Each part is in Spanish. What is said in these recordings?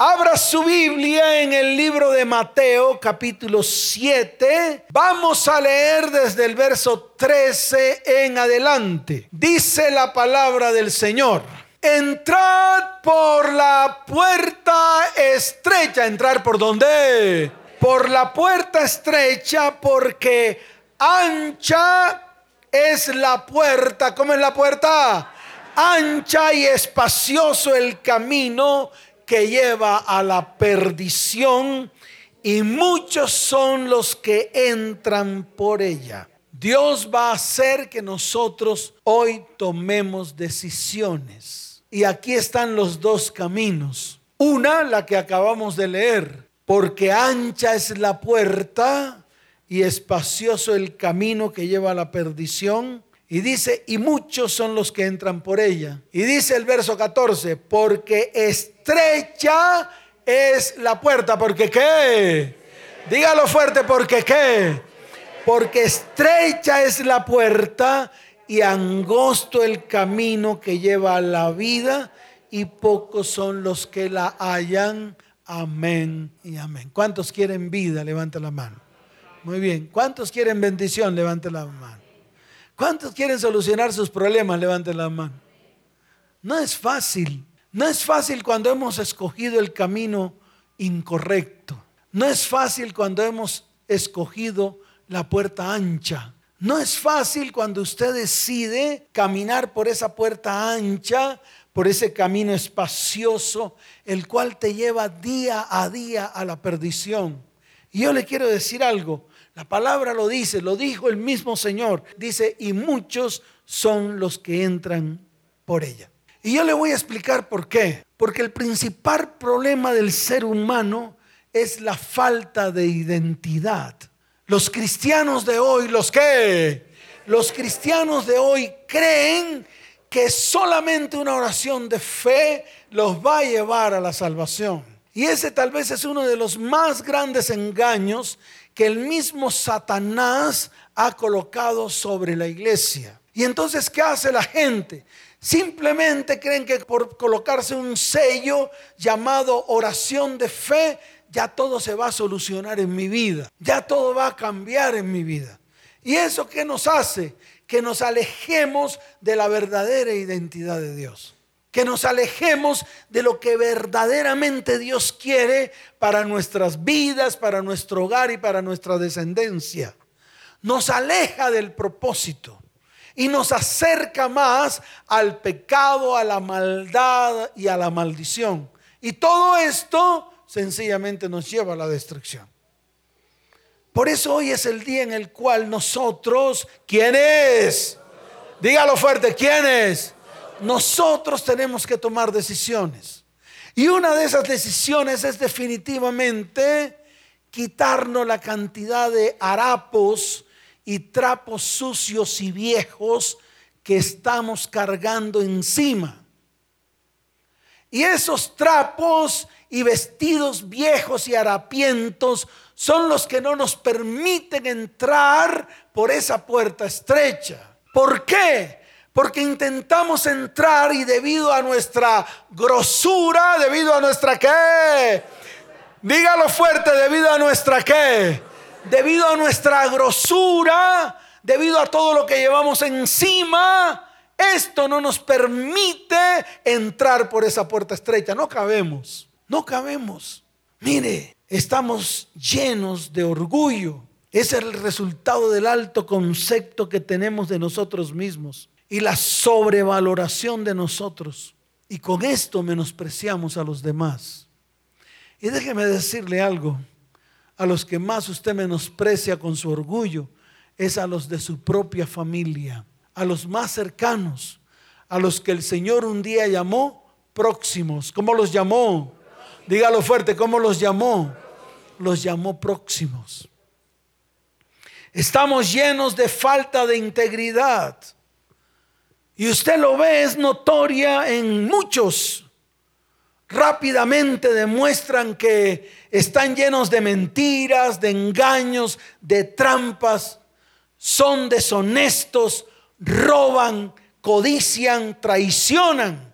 Abra su Biblia en el libro de Mateo capítulo 7. Vamos a leer desde el verso 13 en adelante. Dice la palabra del Señor. Entrad por la puerta estrecha. ¿Entrar por dónde? Por la puerta estrecha porque ancha es la puerta. ¿Cómo es la puerta? Ancha y espacioso el camino que lleva a la perdición y muchos son los que entran por ella. Dios va a hacer que nosotros hoy tomemos decisiones. Y aquí están los dos caminos. Una, la que acabamos de leer, porque ancha es la puerta y espacioso el camino que lleva a la perdición y dice, y muchos son los que entran por ella. Y dice el verso 14, porque estrecha es la puerta, porque qué? Dígalo fuerte, porque qué? Porque estrecha es la puerta y angosto el camino que lleva a la vida y pocos son los que la hallan. Amén y amén. ¿Cuántos quieren vida? Levanta la mano. Muy bien. ¿Cuántos quieren bendición? Levanta la mano. ¿Cuántos quieren solucionar sus problemas? Levanten la mano. No es fácil. No es fácil cuando hemos escogido el camino incorrecto. No es fácil cuando hemos escogido la puerta ancha. No es fácil cuando usted decide caminar por esa puerta ancha, por ese camino espacioso, el cual te lleva día a día a la perdición. Y yo le quiero decir algo, la palabra lo dice, lo dijo el mismo Señor. Dice, y muchos son los que entran por ella. Y yo le voy a explicar por qué. Porque el principal problema del ser humano es la falta de identidad. Los cristianos de hoy, los que, los cristianos de hoy creen que solamente una oración de fe los va a llevar a la salvación. Y ese tal vez es uno de los más grandes engaños que el mismo Satanás ha colocado sobre la iglesia. Y entonces, ¿qué hace la gente? Simplemente creen que por colocarse un sello llamado oración de fe, ya todo se va a solucionar en mi vida, ya todo va a cambiar en mi vida. ¿Y eso qué nos hace? Que nos alejemos de la verdadera identidad de Dios que nos alejemos de lo que verdaderamente Dios quiere para nuestras vidas, para nuestro hogar y para nuestra descendencia. Nos aleja del propósito y nos acerca más al pecado, a la maldad y a la maldición. Y todo esto sencillamente nos lleva a la destrucción. Por eso hoy es el día en el cual nosotros, ¿quién es? Dígalo fuerte, ¿quién es? nosotros tenemos que tomar decisiones. Y una de esas decisiones es definitivamente quitarnos la cantidad de harapos y trapos sucios y viejos que estamos cargando encima. Y esos trapos y vestidos viejos y harapientos son los que no nos permiten entrar por esa puerta estrecha. ¿Por qué? Porque intentamos entrar y debido a nuestra grosura, debido a nuestra qué, dígalo fuerte, debido a nuestra qué, debido a nuestra grosura, debido a todo lo que llevamos encima, esto no nos permite entrar por esa puerta estrecha. No cabemos, no cabemos. Mire, estamos llenos de orgullo. Es el resultado del alto concepto que tenemos de nosotros mismos y la sobrevaloración de nosotros. Y con esto menospreciamos a los demás. Y déjeme decirle algo, a los que más usted menosprecia con su orgullo es a los de su propia familia, a los más cercanos, a los que el Señor un día llamó próximos. ¿Cómo los llamó? Dígalo fuerte, ¿cómo los llamó? Los llamó próximos. Estamos llenos de falta de integridad. Y usted lo ve, es notoria en muchos. Rápidamente demuestran que están llenos de mentiras, de engaños, de trampas. Son deshonestos, roban, codician, traicionan.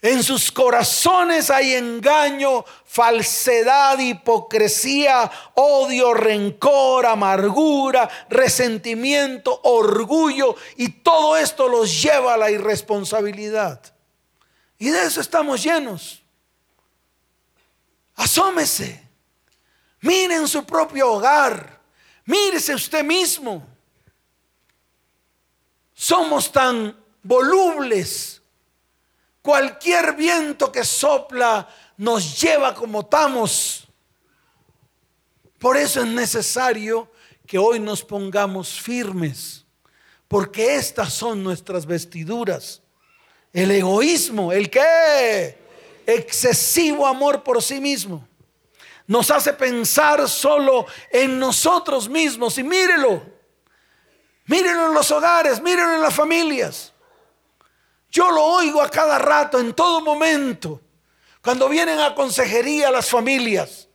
En sus corazones hay engaño, falsedad, hipocresía, odio, rencor, amargura, resentimiento, orgullo y todo esto los lleva a la irresponsabilidad. Y de eso estamos llenos. Asómese. Miren su propio hogar. Mírese usted mismo. Somos tan volubles Cualquier viento que sopla nos lleva como estamos. Por eso es necesario que hoy nos pongamos firmes, porque estas son nuestras vestiduras. El egoísmo, el que excesivo amor por sí mismo, nos hace pensar solo en nosotros mismos. Y mírelo, mírelo en los hogares, mírelo en las familias. Yo lo oigo a cada rato, en todo momento. Cuando vienen a consejería las familias,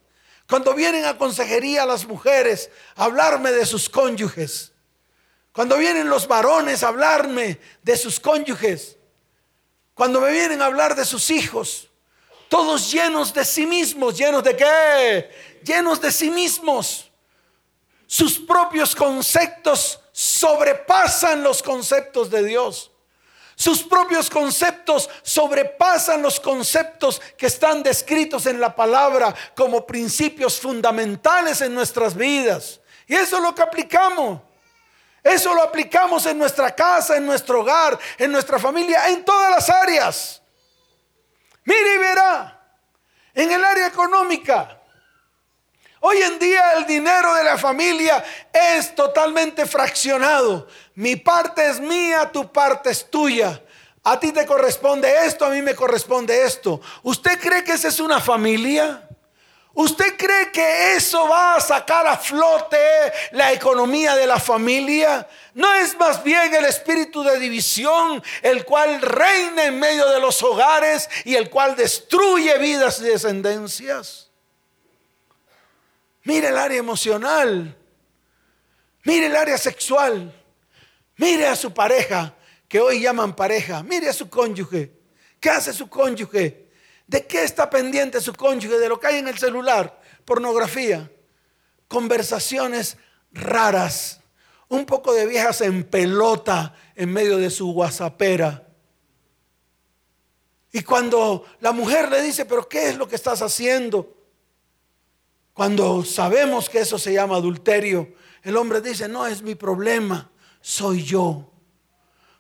cuando vienen a consejería las mujeres, a hablarme de sus cónyuges. Cuando vienen los varones a hablarme de sus cónyuges. Cuando me vienen a hablar de sus hijos. Todos llenos de sí mismos. ¿Llenos de qué? Llenos de sí mismos. Sus propios conceptos sobrepasan los conceptos de Dios. Sus propios conceptos sobrepasan los conceptos que están descritos en la palabra como principios fundamentales en nuestras vidas. Y eso es lo que aplicamos. Eso lo aplicamos en nuestra casa, en nuestro hogar, en nuestra familia, en todas las áreas. Mire y verá, en el área económica, Hoy en día el dinero de la familia es totalmente fraccionado. Mi parte es mía, tu parte es tuya. A ti te corresponde esto, a mí me corresponde esto. ¿Usted cree que esa es una familia? ¿Usted cree que eso va a sacar a flote la economía de la familia? ¿No es más bien el espíritu de división el cual reina en medio de los hogares y el cual destruye vidas y descendencias? Mire el área emocional. Mire el área sexual. Mire a su pareja, que hoy llaman pareja. Mire a su cónyuge. ¿Qué hace su cónyuge? ¿De qué está pendiente su cónyuge? De lo que hay en el celular. Pornografía. Conversaciones raras. Un poco de viejas en pelota en medio de su guasapera. Y cuando la mujer le dice, pero ¿qué es lo que estás haciendo? Cuando sabemos que eso se llama adulterio, el hombre dice, no es mi problema, soy yo.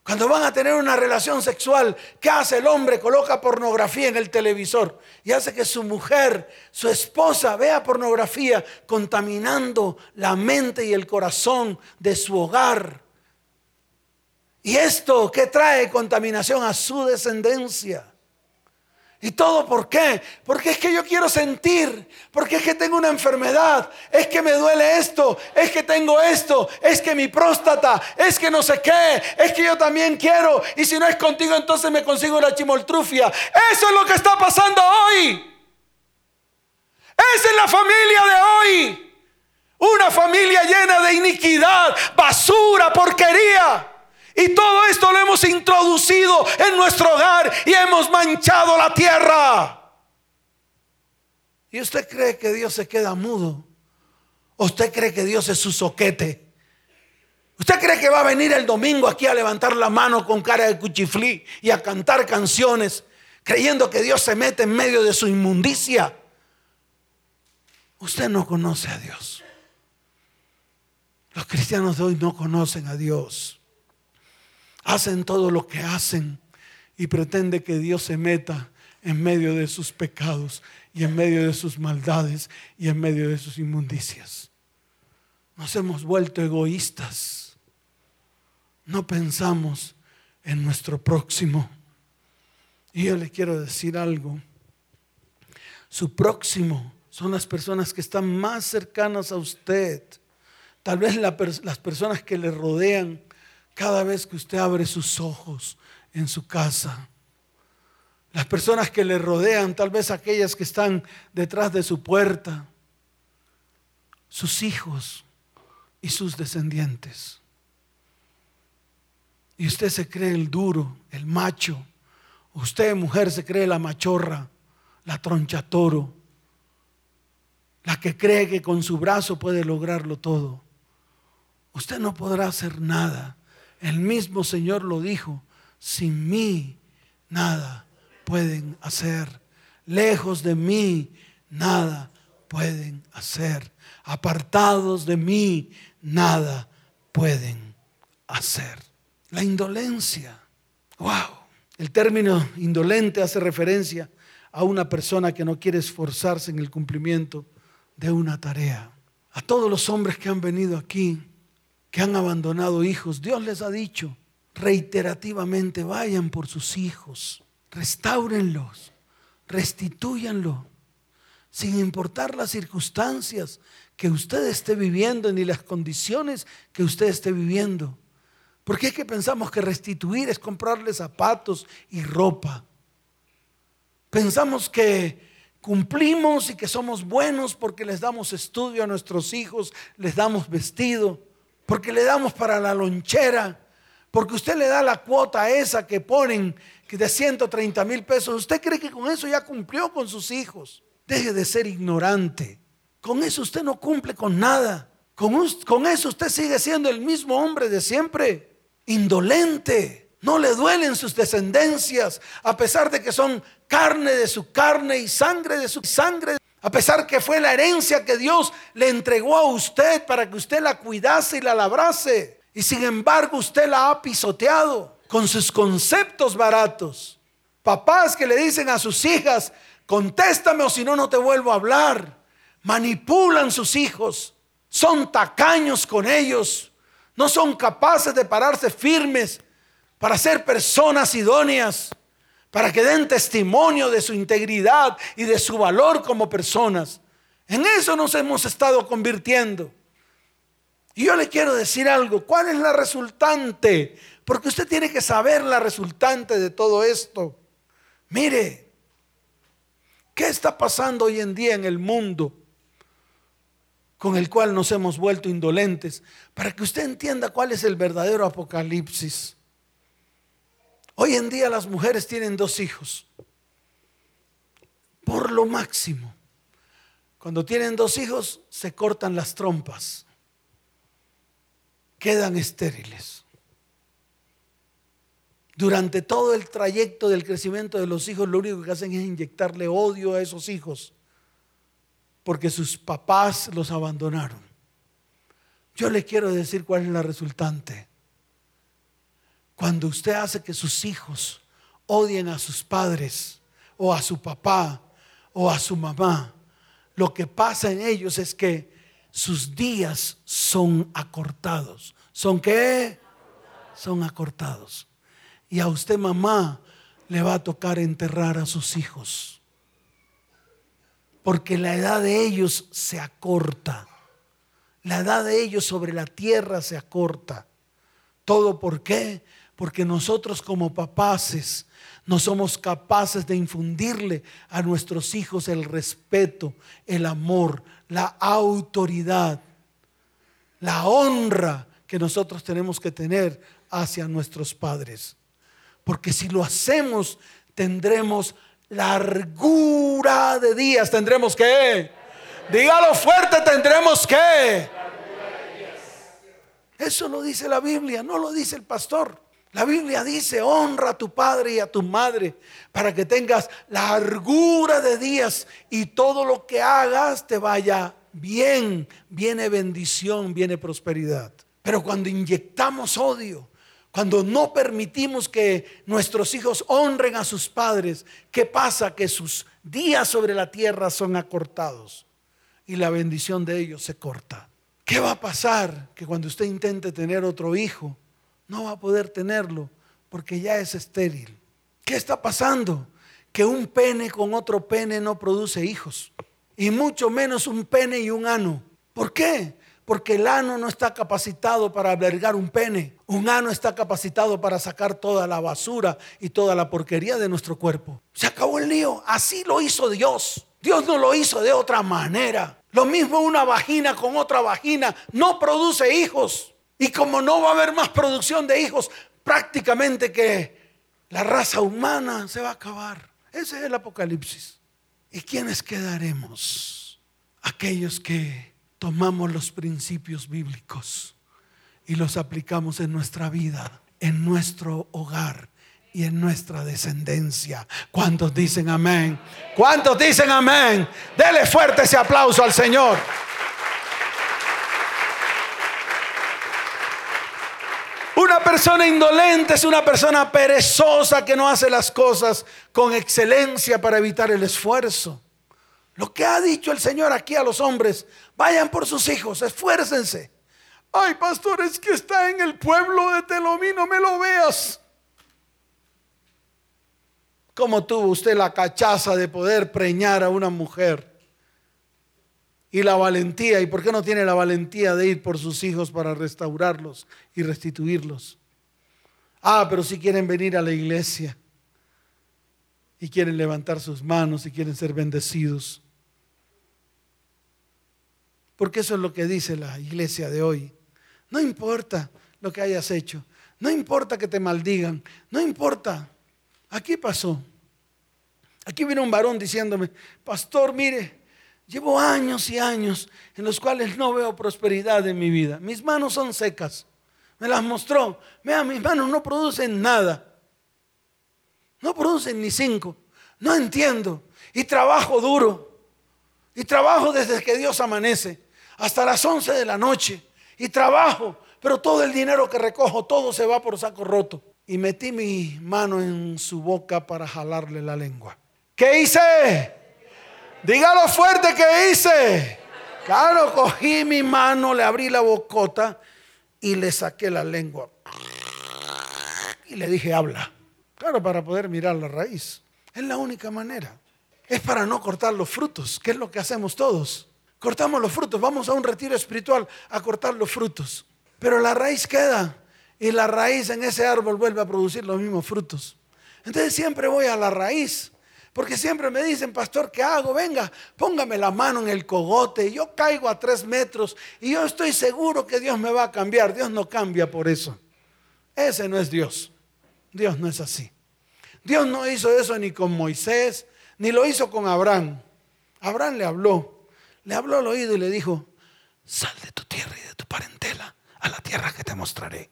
Cuando van a tener una relación sexual, ¿qué hace el hombre? Coloca pornografía en el televisor y hace que su mujer, su esposa, vea pornografía contaminando la mente y el corazón de su hogar. ¿Y esto qué trae contaminación a su descendencia? ¿Y todo por qué? Porque es que yo quiero sentir, porque es que tengo una enfermedad, es que me duele esto, es que tengo esto, es que mi próstata, es que no sé qué, es que yo también quiero, y si no es contigo entonces me consigo una chimoltrufia. Eso es lo que está pasando hoy. Esa es la familia de hoy. Una familia llena de iniquidad, basura, porquería. Y todo esto lo hemos introducido en nuestro hogar y hemos manchado la tierra. ¿Y usted cree que Dios se queda mudo? ¿O usted cree que Dios es su soquete? ¿Usted cree que va a venir el domingo aquí a levantar la mano con cara de cuchiflí y a cantar canciones creyendo que Dios se mete en medio de su inmundicia? Usted no conoce a Dios. Los cristianos de hoy no conocen a Dios hacen todo lo que hacen y pretende que Dios se meta en medio de sus pecados y en medio de sus maldades y en medio de sus inmundicias. Nos hemos vuelto egoístas. No pensamos en nuestro próximo. Y yo le quiero decir algo. Su próximo son las personas que están más cercanas a usted. Tal vez las personas que le rodean cada vez que usted abre sus ojos en su casa. Las personas que le rodean, tal vez aquellas que están detrás de su puerta, sus hijos y sus descendientes. Y usted se cree el duro, el macho, Usted, mujer, se cree la machorra, la troncha toro, la que cree que con su brazo puede lograrlo todo. Usted no podrá hacer nada. El mismo Señor lo dijo, sin mí nada pueden hacer. Lejos de mí nada pueden hacer. Apartados de mí nada pueden hacer. La indolencia. Wow. El término indolente hace referencia a una persona que no quiere esforzarse en el cumplimiento de una tarea. A todos los hombres que han venido aquí, que han abandonado hijos, Dios les ha dicho reiterativamente, vayan por sus hijos, restáurenlos, restitúyanlo, sin importar las circunstancias que usted esté viviendo ni las condiciones que usted esté viviendo. Porque es que pensamos que restituir es comprarle zapatos y ropa. Pensamos que cumplimos y que somos buenos porque les damos estudio a nuestros hijos, les damos vestido, porque le damos para la lonchera, porque usted le da la cuota esa que ponen de 130 mil pesos. ¿Usted cree que con eso ya cumplió con sus hijos? Deje de ser ignorante. Con eso usted no cumple con nada. Con, con eso usted sigue siendo el mismo hombre de siempre indolente. No le duelen sus descendencias, a pesar de que son carne de su carne y sangre de su sangre. A pesar que fue la herencia que Dios le entregó a usted para que usted la cuidase y la labrase. Y sin embargo usted la ha pisoteado con sus conceptos baratos. Papás que le dicen a sus hijas, contéstame o si no, no te vuelvo a hablar. Manipulan sus hijos. Son tacaños con ellos no son capaces de pararse firmes para ser personas idóneas, para que den testimonio de su integridad y de su valor como personas. En eso nos hemos estado convirtiendo. Y yo le quiero decir algo, ¿cuál es la resultante? Porque usted tiene que saber la resultante de todo esto. Mire, ¿qué está pasando hoy en día en el mundo? con el cual nos hemos vuelto indolentes, para que usted entienda cuál es el verdadero apocalipsis. Hoy en día las mujeres tienen dos hijos, por lo máximo. Cuando tienen dos hijos se cortan las trompas, quedan estériles. Durante todo el trayecto del crecimiento de los hijos, lo único que hacen es inyectarle odio a esos hijos porque sus papás los abandonaron. Yo le quiero decir cuál es la resultante. Cuando usted hace que sus hijos odien a sus padres o a su papá o a su mamá, lo que pasa en ellos es que sus días son acortados. ¿Son qué? Son acortados. Y a usted mamá le va a tocar enterrar a sus hijos porque la edad de ellos se acorta. La edad de ellos sobre la tierra se acorta. ¿Todo por qué? Porque nosotros como papaces no somos capaces de infundirle a nuestros hijos el respeto, el amor, la autoridad, la honra que nosotros tenemos que tener hacia nuestros padres. Porque si lo hacemos, tendremos largura de días tendremos que. Dígalo fuerte, tendremos que. Eso lo dice la Biblia, no lo dice el pastor. La Biblia dice, honra a tu padre y a tu madre para que tengas largura de días y todo lo que hagas te vaya bien, viene bendición, viene prosperidad. Pero cuando inyectamos odio, cuando no permitimos que nuestros hijos honren a sus padres, ¿qué pasa? Que sus días sobre la tierra son acortados y la bendición de ellos se corta. ¿Qué va a pasar? Que cuando usted intente tener otro hijo, no va a poder tenerlo porque ya es estéril. ¿Qué está pasando? Que un pene con otro pene no produce hijos. Y mucho menos un pene y un ano. ¿Por qué? Porque el ano no está capacitado para albergar un pene. Un ano está capacitado para sacar toda la basura y toda la porquería de nuestro cuerpo. Se acabó el lío. Así lo hizo Dios. Dios no lo hizo de otra manera. Lo mismo una vagina con otra vagina no produce hijos. Y como no va a haber más producción de hijos, prácticamente que La raza humana se va a acabar. Ese es el Apocalipsis. ¿Y quiénes quedaremos? Aquellos que tomamos los principios bíblicos y los aplicamos en nuestra vida, en nuestro hogar y en nuestra descendencia. ¿Cuántos dicen amén? ¿Cuántos dicen amén? Dele fuerte ese aplauso al Señor. Una persona indolente es una persona perezosa que no hace las cosas con excelencia para evitar el esfuerzo. Lo que ha dicho el Señor aquí a los hombres, vayan por sus hijos, esfuércense. Ay, pastor, es que está en el pueblo de Telomí, no me lo veas. ¿Cómo tuvo usted la cachaza de poder preñar a una mujer? Y la valentía, ¿y por qué no tiene la valentía de ir por sus hijos para restaurarlos y restituirlos? Ah, pero si quieren venir a la iglesia y quieren levantar sus manos y quieren ser bendecidos. Porque eso es lo que dice la iglesia de hoy. No importa lo que hayas hecho, no importa que te maldigan, no importa. Aquí pasó. Aquí vino un varón diciéndome, pastor, mire, llevo años y años en los cuales no veo prosperidad en mi vida. Mis manos son secas. Me las mostró. Vea, mis manos no producen nada. No producen ni cinco. No entiendo. Y trabajo duro. Y trabajo desde que Dios amanece hasta las 11 de la noche y trabajo, pero todo el dinero que recojo, todo se va por saco roto. Y metí mi mano en su boca para jalarle la lengua. ¿Qué hice? Dígalo fuerte que hice. Claro, cogí mi mano, le abrí la bocota y le saqué la lengua. Y le dije, habla. Claro, para poder mirar la raíz. Es la única manera. Es para no cortar los frutos, que es lo que hacemos todos. Cortamos los frutos, vamos a un retiro espiritual a cortar los frutos. Pero la raíz queda y la raíz en ese árbol vuelve a producir los mismos frutos. Entonces siempre voy a la raíz. Porque siempre me dicen, pastor, ¿qué hago? Venga, póngame la mano en el cogote. Yo caigo a tres metros y yo estoy seguro que Dios me va a cambiar. Dios no cambia por eso. Ese no es Dios. Dios no es así. Dios no hizo eso ni con Moisés, ni lo hizo con Abraham. Abraham le habló le habló al oído y le dijo, sal de tu tierra y de tu parentela a la tierra que te mostraré.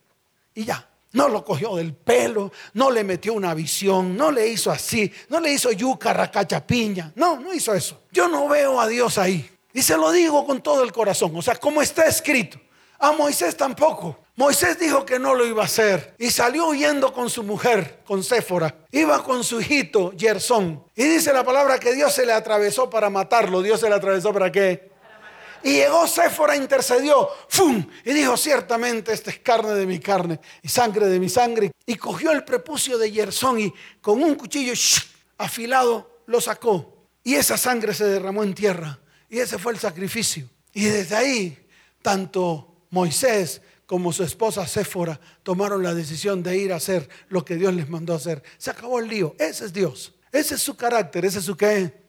Y ya, no lo cogió del pelo, no le metió una visión, no le hizo así, no le hizo yuca, racacha, piña. No, no hizo eso. Yo no veo a Dios ahí. Y se lo digo con todo el corazón. O sea, como está escrito. A Moisés tampoco. Moisés dijo que no lo iba a hacer y salió huyendo con su mujer, con Séfora. Iba con su hijito, Gersón. Y dice la palabra que Dios se le atravesó para matarlo. Dios se le atravesó para qué? Y llegó Séfora, intercedió, ¡fum! Y dijo, ciertamente esta es carne de mi carne y sangre de mi sangre. Y cogió el prepucio de Gersón y con un cuchillo afilado lo sacó. Y esa sangre se derramó en tierra. Y ese fue el sacrificio. Y desde ahí, tanto Moisés como su esposa Séfora tomaron la decisión de ir a hacer lo que Dios les mandó hacer. Se acabó el lío. Ese es Dios. Ese es su carácter. Ese es su qué.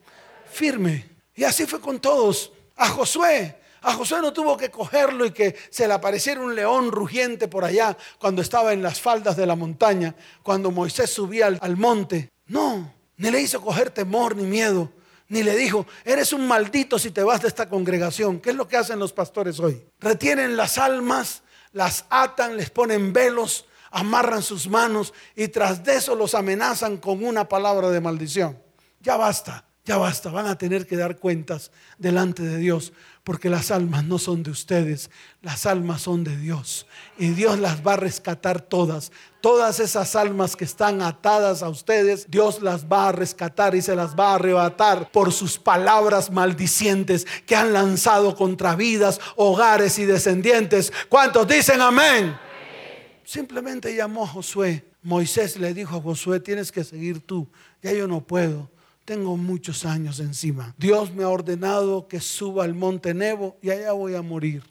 Firme. Y así fue con todos. A Josué. A Josué no tuvo que cogerlo y que se le apareciera un león rugiente por allá cuando estaba en las faldas de la montaña, cuando Moisés subía al, al monte. No, ni le hizo coger temor ni miedo, ni le dijo, eres un maldito si te vas de esta congregación. ¿Qué es lo que hacen los pastores hoy? Retienen las almas las atan, les ponen velos, amarran sus manos y tras de eso los amenazan con una palabra de maldición. Ya basta, ya basta, van a tener que dar cuentas delante de Dios porque las almas no son de ustedes, las almas son de Dios. Y Dios las va a rescatar todas. Todas esas almas que están atadas a ustedes, Dios las va a rescatar y se las va a arrebatar por sus palabras maldicientes que han lanzado contra vidas, hogares y descendientes. ¿Cuántos dicen amén? Simplemente llamó a Josué. Moisés le dijo a Josué, tienes que seguir tú. Ya yo no puedo tengo muchos años encima. Dios me ha ordenado que suba al monte Nebo y allá voy a morir.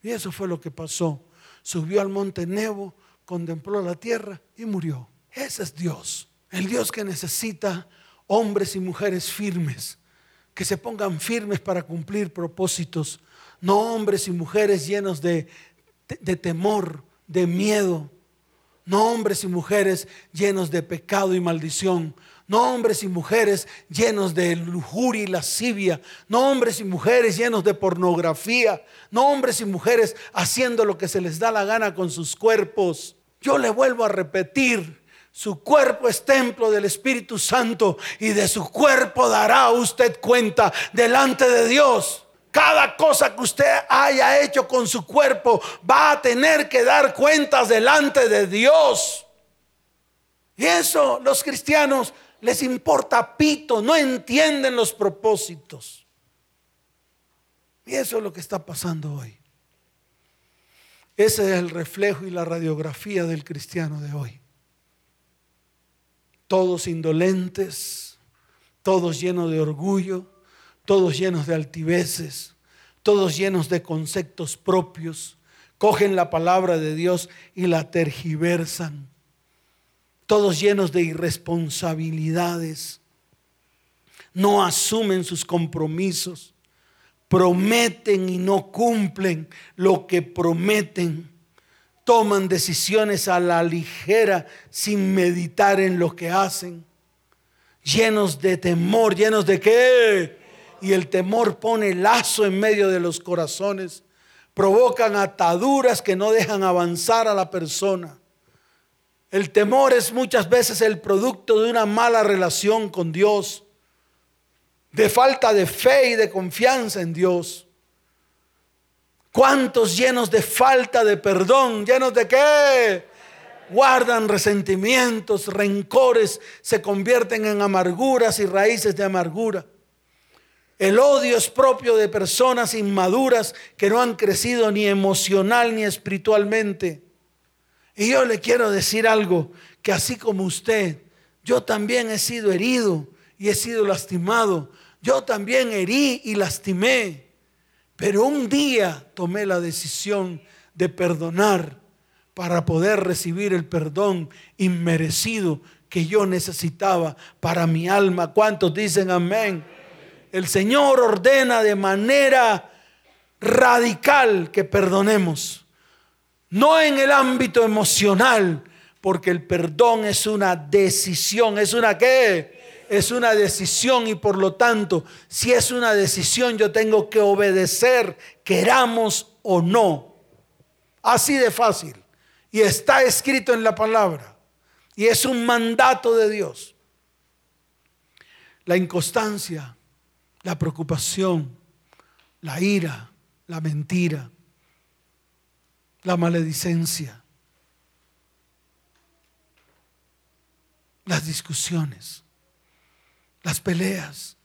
Y eso fue lo que pasó. Subió al monte Nebo, contempló la tierra y murió. Ese es Dios. El Dios que necesita hombres y mujeres firmes, que se pongan firmes para cumplir propósitos, no hombres y mujeres llenos de, de temor, de miedo, No hombres y mujeres llenos de pecado y maldición. No hombres y mujeres llenos de lujuria y lascivia. No hombres y mujeres llenos de pornografía. No hombres y mujeres haciendo lo que se les da la gana con sus cuerpos. Yo le vuelvo a repetir. Su cuerpo es templo del Espíritu Santo y de su cuerpo dará usted cuenta delante de Dios. Cada cosa que usted haya hecho con su cuerpo va a tener que dar cuentas delante de Dios. Y eso los cristianos les importa pito, no entienden los propósitos. Y eso es lo que está pasando hoy. Ese es el reflejo y la radiografía del cristiano de hoy. Todos indolentes, todos llenos de orgullo, todos llenos de altiveces, todos llenos de conceptos propios, cogen la palabra de Dios y la tergiversan, todos llenos de irresponsabilidades, no asumen sus compromisos, prometen y no cumplen lo que prometen, toman decisiones a la ligera sin meditar en lo que hacen, llenos de temor, llenos de qué? y el temor pone lazo en medio de los corazones, provocan ataduras que no dejan avanzar a la persona. El temor es muchas veces el producto de una mala relación con Dios, de falta de fe y de confianza en Dios. ¿Cuántos llenos de falta de perdón, llenos de qué? Guardan resentimientos, rencores, se convierten en amarguras y raíces de amargura. El odio es propio de personas inmaduras que no han crecido ni emocional ni espiritualmente. Y yo le quiero decir algo, que así como usted, yo también he sido herido y he sido lastimado. Yo también herí y lastimé. Pero un día tomé la decisión de perdonar para poder recibir el perdón inmerecido que yo necesitaba para mi alma. ¿Cuántos dicen amén? el Señor ordena de manera radical que perdonemos. No en el ámbito emocional, porque el perdón es una decisión. ¿Es una qué? Es una decisión y por lo tanto, si es una decisión, yo tengo que obedecer, queramos o no. Así de fácil. Y está escrito en la palabra. Y es un mandato de Dios. La inconstancia la preocupación, la ira, la mentira, la maledicencia, las discusiones, las peleas,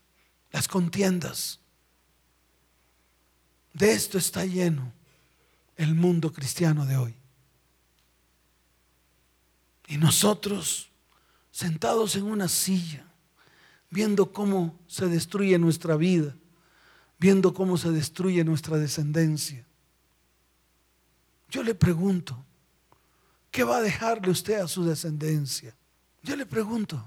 las contiendas. De esto está lleno el mundo cristiano de hoy. Y nosotros, sentados en una silla, viendo cómo se destruye nuestra vida, viendo cómo se destruye nuestra descendencia. Yo le pregunto, ¿qué va a dejarle usted a su descendencia? Yo le pregunto,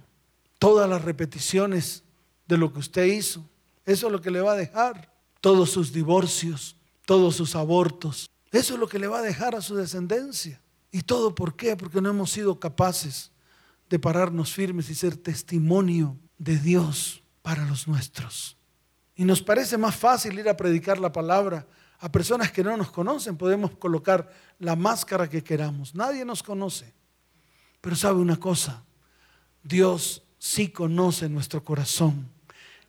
todas las repeticiones de lo que usted hizo, eso es lo que le va a dejar. Todos sus divorcios, todos sus abortos, eso es lo que le va a dejar a su descendencia. ¿Y todo por qué? Porque no hemos sido capaces de pararnos firmes y ser testimonio de Dios para los nuestros. Y nos parece más fácil ir a predicar la palabra a personas que no nos conocen. Podemos colocar la máscara que queramos. Nadie nos conoce. Pero sabe una cosa, Dios sí conoce nuestro corazón.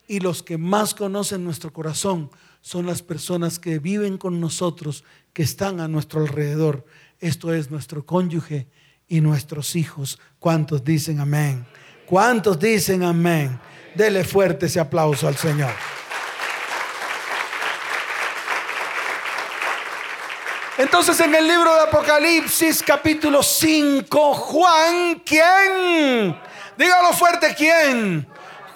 Y los que más conocen nuestro corazón son las personas que viven con nosotros, que están a nuestro alrededor. Esto es nuestro cónyuge y nuestros hijos. ¿Cuántos dicen amén? ¿Cuántos dicen amén? Dele fuerte ese aplauso al Señor. Entonces en el libro de Apocalipsis capítulo 5, Juan, ¿quién? Dígalo fuerte, ¿quién?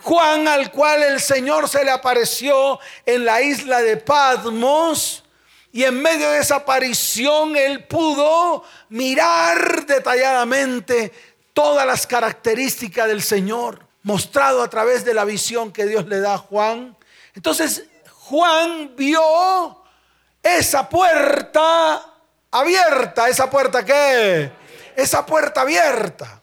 Juan al cual el Señor se le apareció en la isla de Patmos y en medio de esa aparición él pudo mirar detalladamente todas las características del Señor, mostrado a través de la visión que Dios le da a Juan. Entonces Juan vio esa puerta abierta, esa puerta que Esa puerta abierta.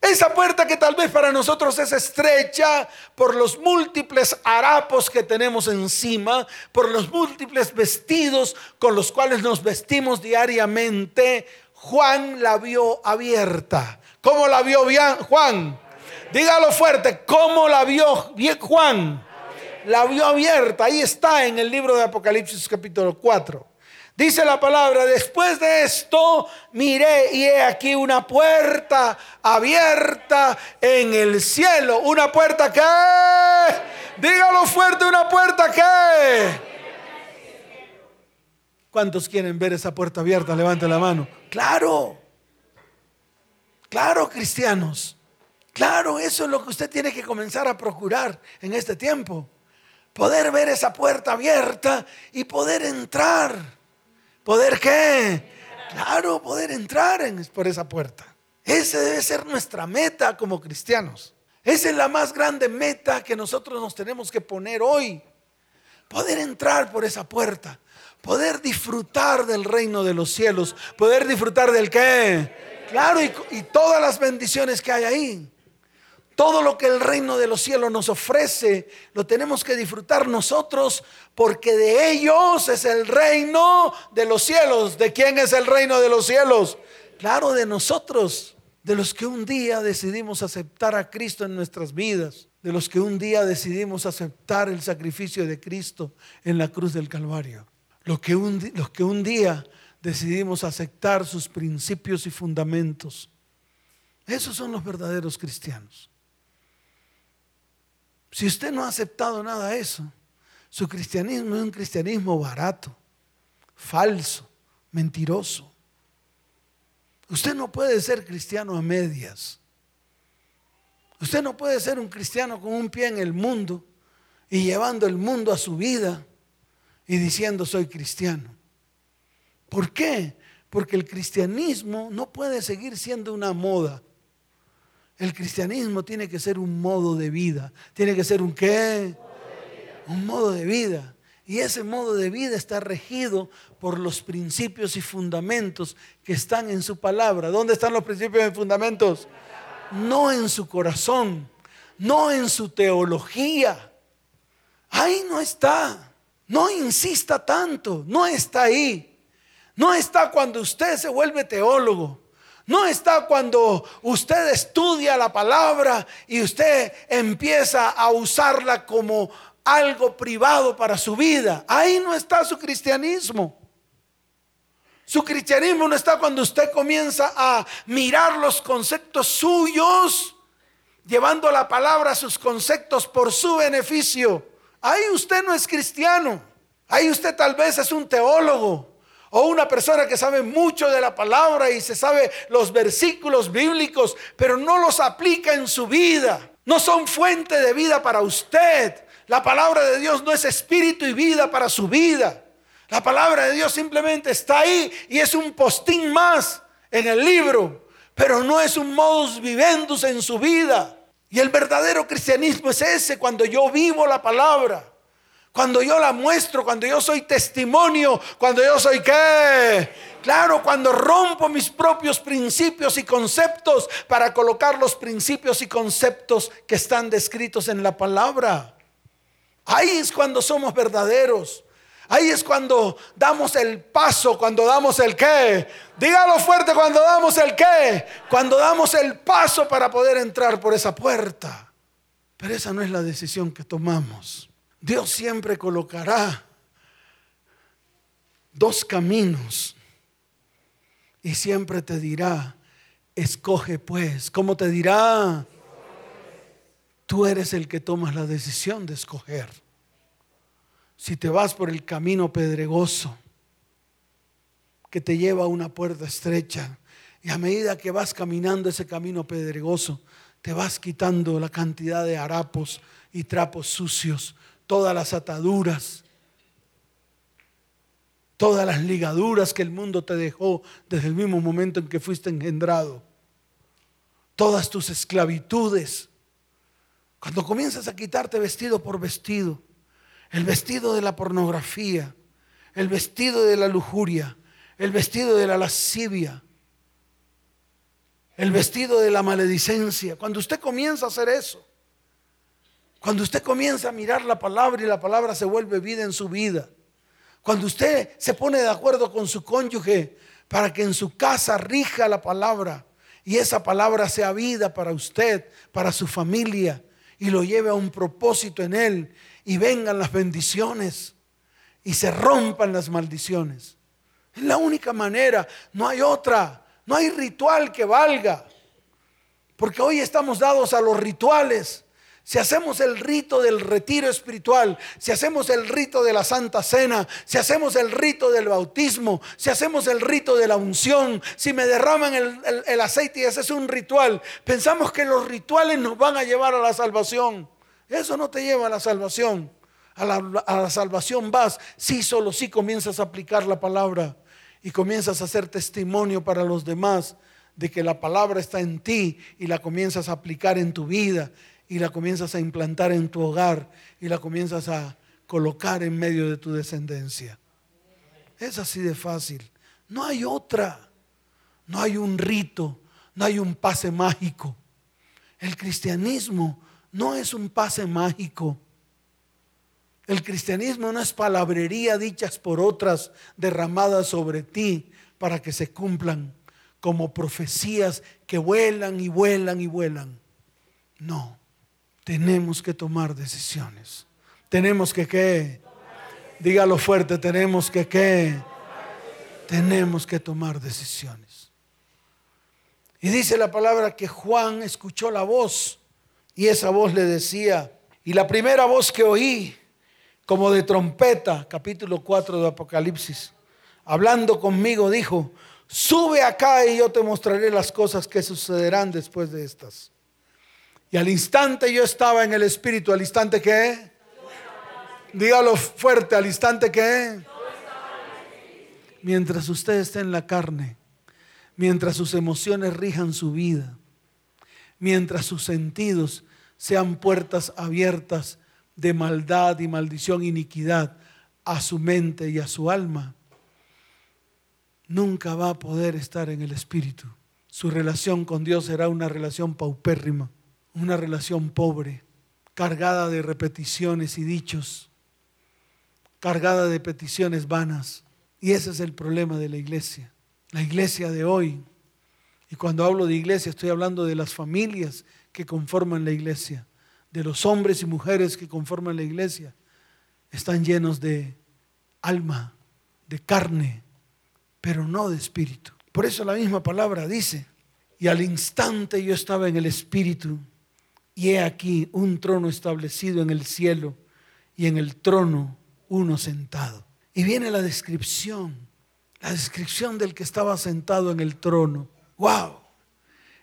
Esa puerta que tal vez para nosotros es estrecha por los múltiples harapos que tenemos encima, por los múltiples vestidos con los cuales nos vestimos diariamente, Juan la vio abierta. ¿Cómo la vio Juan? Dígalo fuerte, ¿cómo la vio Juan? La vio abierta. Ahí está en el libro de Apocalipsis capítulo 4. Dice la palabra, después de esto miré y he aquí una puerta abierta en el cielo. Una puerta que, dígalo fuerte, una puerta que. ¿Cuántos quieren ver esa puerta abierta? Levante la mano. Claro, claro cristianos. Claro, eso es lo que usted tiene que comenzar a procurar en este tiempo. Poder ver esa puerta abierta y poder entrar ¿Poder qué? Claro, poder entrar en, por esa puerta. Esa debe ser nuestra meta como cristianos. Esa es la más grande meta que nosotros nos tenemos que poner hoy. Poder entrar por esa puerta. Poder disfrutar del reino de los cielos. Poder disfrutar del qué. Claro, y todas las bendiciones que hay ahí. Todo lo que el reino de los cielos nos ofrece, lo tenemos que disfrutar nosotros porque de ellos es el reino de los cielos. ¿De quién es el reino de los cielos? Claro, de nosotros, de los que un día decidimos aceptar a Cristo en nuestras vidas, de los que un día decidimos aceptar el sacrificio de Cristo en la cruz del Calvario, los que un, los que un día decidimos aceptar sus principios y fundamentos. Esos son los verdaderos cristianos. Si usted no ha aceptado nada de eso, su cristianismo es un cristianismo barato, falso, mentiroso. Usted no puede ser cristiano a medias. Usted no puede ser un cristiano con un pie en el mundo y llevando el mundo a su vida y diciendo soy cristiano. ¿Por qué? Porque el cristianismo no puede seguir siendo una moda. El cristianismo tiene que ser un modo de vida. Tiene que ser un qué? Un modo de vida. Y ese modo de vida está regido por los principios y fundamentos que están en su palabra. ¿Dónde están los principios y fundamentos? No en su corazón, no en su teología. Ahí no está. No insista tanto, no está ahí. No está cuando usted se vuelve teólogo. No está cuando usted estudia la palabra y usted empieza a usarla como algo privado para su vida. Ahí no está su cristianismo. Su cristianismo no está cuando usted comienza a mirar los conceptos suyos, llevando la palabra a sus conceptos por su beneficio. Ahí usted no es cristiano. Ahí usted tal vez es un teólogo. O una persona que sabe mucho de la palabra y se sabe los versículos bíblicos, pero no los aplica en su vida. No son fuente de vida para usted. La palabra de Dios no es espíritu y vida para su vida. La palabra de Dios simplemente está ahí y es un postín más en el libro, pero no es un modus vivendus en su vida. Y el verdadero cristianismo es ese cuando yo vivo la palabra. Cuando yo la muestro, cuando yo soy testimonio, cuando yo soy qué. Claro, cuando rompo mis propios principios y conceptos para colocar los principios y conceptos que están descritos en la palabra. Ahí es cuando somos verdaderos. Ahí es cuando damos el paso, cuando damos el qué. Dígalo fuerte cuando damos el qué. Cuando damos el paso para poder entrar por esa puerta. Pero esa no es la decisión que tomamos. Dios siempre colocará dos caminos y siempre te dirá, escoge pues. ¿Cómo te dirá? Tú eres el que tomas la decisión de escoger. Si te vas por el camino pedregoso que te lleva a una puerta estrecha y a medida que vas caminando ese camino pedregoso, te vas quitando la cantidad de harapos y trapos sucios todas las ataduras, todas las ligaduras que el mundo te dejó desde el mismo momento en que fuiste engendrado, todas tus esclavitudes. Cuando comienzas a quitarte vestido por vestido, el vestido de la pornografía, el vestido de la lujuria, el vestido de la lascivia, el vestido de la maledicencia. Cuando usted comienza a hacer eso, cuando usted comienza a mirar la palabra y la palabra se vuelve vida en su vida, cuando usted se pone de acuerdo con su cónyuge para que en su casa rija la palabra y esa palabra sea vida para usted, para su familia y lo lleve a un propósito en él y vengan las bendiciones y se rompan las maldiciones. Es la única manera, no hay otra, no hay ritual que valga. Porque hoy estamos dados a los rituales. Si hacemos el rito del retiro espiritual, si hacemos el rito de la Santa Cena, si hacemos el rito del bautismo, si hacemos el rito de la unción, si me derraman el, aceite y ese es un ritual, pensamos que los rituales nos van a llevar a la salvación. Eso no te lleva a la salvación. A la, a la salvación vas si solo si comienzas a aplicar la palabra y comienzas a hacer testimonio para los demás de que la palabra está en ti y la comienzas a aplicar en tu vida y la comienzas a implantar en tu hogar y la comienzas a colocar en medio de tu descendencia. Es así de fácil. No hay otra. No hay un rito, no hay un pase mágico. El cristianismo no es un pase mágico. El cristianismo no es palabrería dichas por otras derramadas sobre ti para que se cumplan como profecías que vuelan y vuelan y vuelan. No. Tenemos que tomar decisiones. Tenemos que qué. Dígalo fuerte, tenemos que qué. Tenemos que tomar decisiones. Y dice la palabra que Juan escuchó la voz y esa voz le decía, y la primera voz que oí, como de trompeta, capítulo 4 de Apocalipsis, hablando conmigo, dijo, sube acá y yo te mostraré las cosas que sucederán después de estas. Y al instante yo estaba en el Espíritu, al instante que... Dígalo fuerte, al instante que... Mientras usted esté en la carne, mientras sus emociones rijan su vida, mientras sus sentidos sean puertas abiertas de maldad y maldición, iniquidad a su mente y a su alma, nunca va a poder estar en el Espíritu. Su relación con Dios será una relación paupérrima una relación pobre, cargada de repeticiones y dichos, cargada de peticiones vanas. Y ese es el problema de la iglesia. La iglesia de hoy, y cuando hablo de iglesia estoy hablando de las familias que conforman la iglesia, de los hombres y mujeres que conforman la iglesia, están llenos de alma, de carne, pero no de espíritu. Por eso la misma palabra dice, y al instante yo estaba en el espíritu y he aquí un trono establecido en el cielo y en el trono uno sentado. Y viene la descripción, la descripción del que estaba sentado en el trono. ¡Wow!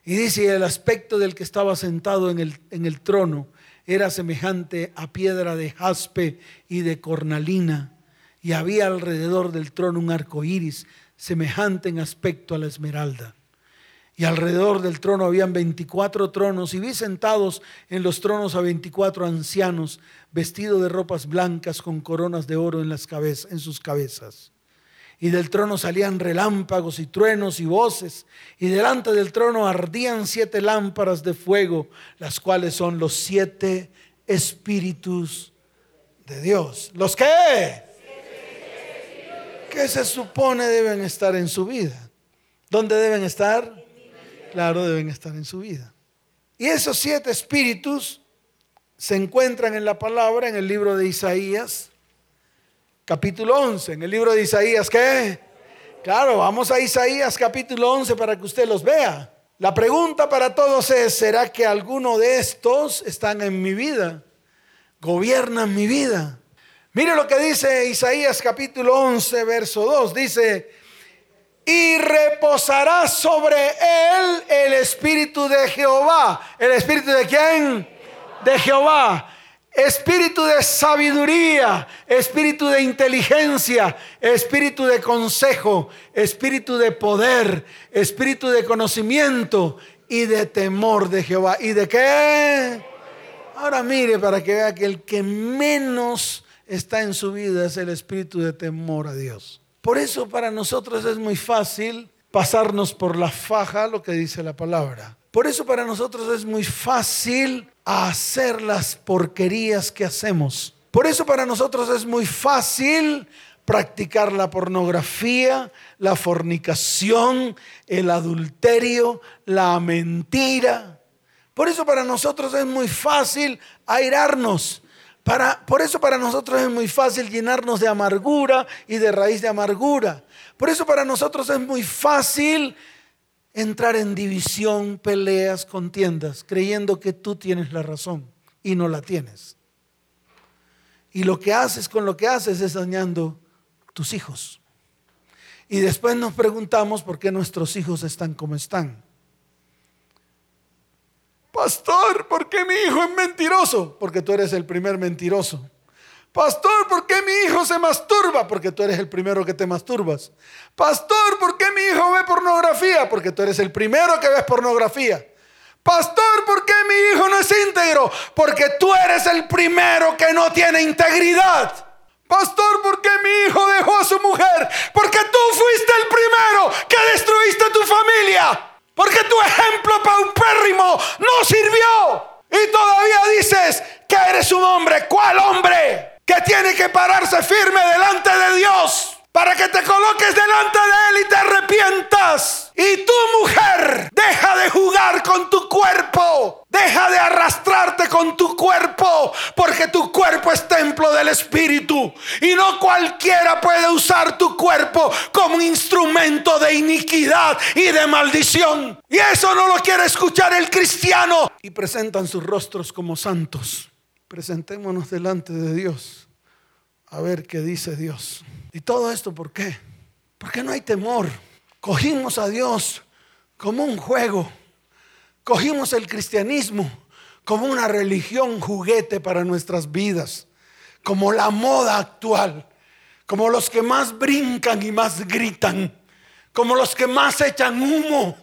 Y dice, el aspecto del que estaba sentado en el, en el trono era semejante a piedra de jaspe y de cornalina, y había alrededor del trono un arco iris semejante en aspecto a la esmeralda. Y alrededor del trono habían 24 tronos y vi sentados en los tronos a 24 ancianos vestidos de ropas blancas con coronas de oro en, las cabezas, en sus cabezas. Y del trono salían relámpagos y truenos y voces. Y delante del trono ardían siete lámparas de fuego, las cuales son los siete espíritus de Dios. ¿Los qué? ¿Qué se supone deben estar en su vida? ¿Dónde deben estar? Claro, deben estar en su vida. Y esos siete espíritus se encuentran en la palabra en el libro de Isaías, capítulo 11. En el libro de Isaías, ¿qué? Claro, vamos a Isaías capítulo 11 para que usted los vea. La pregunta para todos es, ¿será que alguno de estos están en mi vida? ¿Gobiernan mi vida? Mire lo que dice Isaías capítulo 11, verso 2. Dice, y reposará sobre él el espíritu de Jehová. ¿El espíritu de quién? De Jehová. Espíritu de sabiduría, espíritu de inteligencia, espíritu de consejo, espíritu de poder, espíritu de conocimiento y de temor de Jehová. ¿Y de qué? Ahora mire para que vea que el que menos está en su vida es el espíritu de temor a Dios. Por eso para nosotros es muy fácil pasarnos por la faja lo que dice la palabra. Por eso para nosotros es muy fácil hacer las porquerías que hacemos. Por eso para nosotros es muy fácil practicar la pornografía, la fornicación, el adulterio, la mentira. Por eso para nosotros es muy fácil airarnos. Para, por eso para nosotros es muy fácil llenarnos de amargura y de raíz de amargura. Por eso para nosotros es muy fácil entrar en división, peleas, contiendas, creyendo que tú tienes la razón y no la tienes. Y lo que haces con lo que haces es dañando tus hijos. Y después nos preguntamos por qué nuestros hijos están como están. Pastor, ¿por qué mi hijo es mentiroso? Porque tú eres el primer mentiroso. Pastor, ¿por qué mi hijo se masturba? Porque tú eres el primero que te masturbas. Pastor, ¿por qué mi hijo ve pornografía? Porque tú eres el primero que ves pornografía. Pastor, ¿por qué mi hijo no es íntegro? Porque tú eres el primero que no tiene integridad. Pastor, ¿por qué mi hijo dejó a su mujer? Porque tú fuiste el primero que destruiste tu familia. Porque tu ejemplo paupérrimo no sirvió. Y todavía dices que eres un hombre. ¿Cuál hombre? Que tiene que pararse firme delante de Dios para que te coloques delante de Él y te arrepientas. Y tu mujer, deja de jugar con tu cuerpo, deja de arrastrarte con tu cuerpo, porque tu cuerpo es templo del Espíritu. Y no cualquiera puede usar tu cuerpo como instrumento de iniquidad y de maldición. Y eso no lo quiere escuchar el cristiano. Y presentan sus rostros como santos. Presentémonos delante de Dios a ver qué dice Dios. ¿Y todo esto por qué? Porque no hay temor. Cogimos a Dios como un juego. Cogimos el cristianismo como una religión juguete para nuestras vidas, como la moda actual, como los que más brincan y más gritan, como los que más echan humo.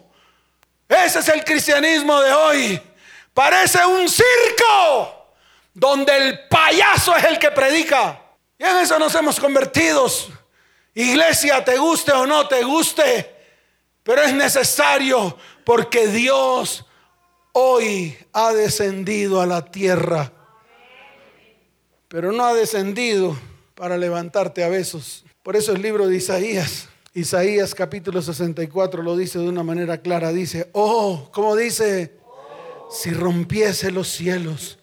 Ese es el cristianismo de hoy. Parece un circo donde el payaso es el que predica y en eso nos hemos convertido. Iglesia, te guste o no te guste, pero es necesario porque Dios hoy ha descendido a la tierra. Pero no ha descendido para levantarte a besos. Por eso el libro de Isaías, Isaías capítulo 64 lo dice de una manera clara. Dice, oh, como dice, si rompiese los cielos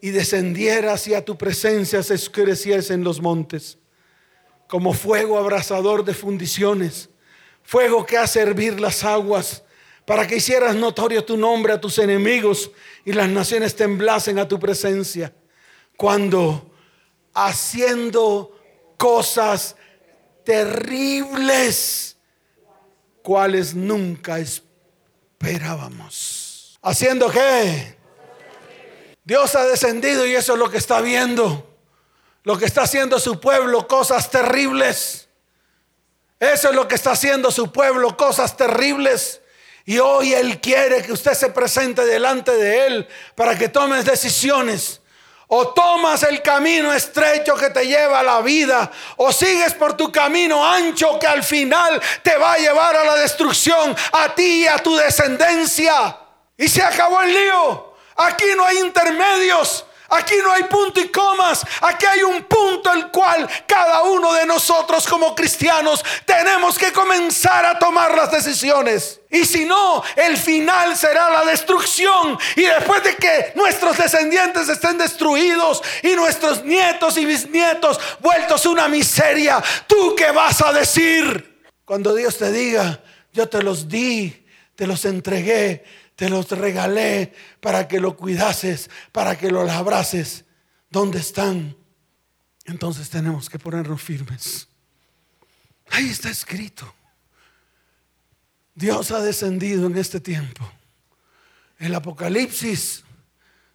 y descendiera hacia tu presencia, se oscureciese en los montes, como fuego abrasador de fundiciones, fuego que hace hervir las aguas, para que hicieras notorio tu nombre a tus enemigos y las naciones temblasen a tu presencia, cuando haciendo cosas terribles, cuales nunca esperábamos. ¿Haciendo qué? Dios ha descendido y eso es lo que está viendo. Lo que está haciendo su pueblo, cosas terribles. Eso es lo que está haciendo su pueblo, cosas terribles. Y hoy Él quiere que usted se presente delante de Él para que tomes decisiones. O tomas el camino estrecho que te lleva a la vida, o sigues por tu camino ancho que al final te va a llevar a la destrucción, a ti y a tu descendencia. Y se acabó el lío. Aquí no hay intermedios. Aquí no hay punto y comas. Aquí hay un punto el cual cada uno de nosotros como cristianos tenemos que comenzar a tomar las decisiones. Y si no, el final será la destrucción. Y después de que nuestros descendientes estén destruidos y nuestros nietos y bisnietos vueltos una miseria, ¿tú qué vas a decir? Cuando Dios te diga, yo te los di, te los entregué, te los regalé para que lo cuidases, para que lo labrases. ¿Dónde están? Entonces tenemos que ponernos firmes. Ahí está escrito. Dios ha descendido en este tiempo. El apocalipsis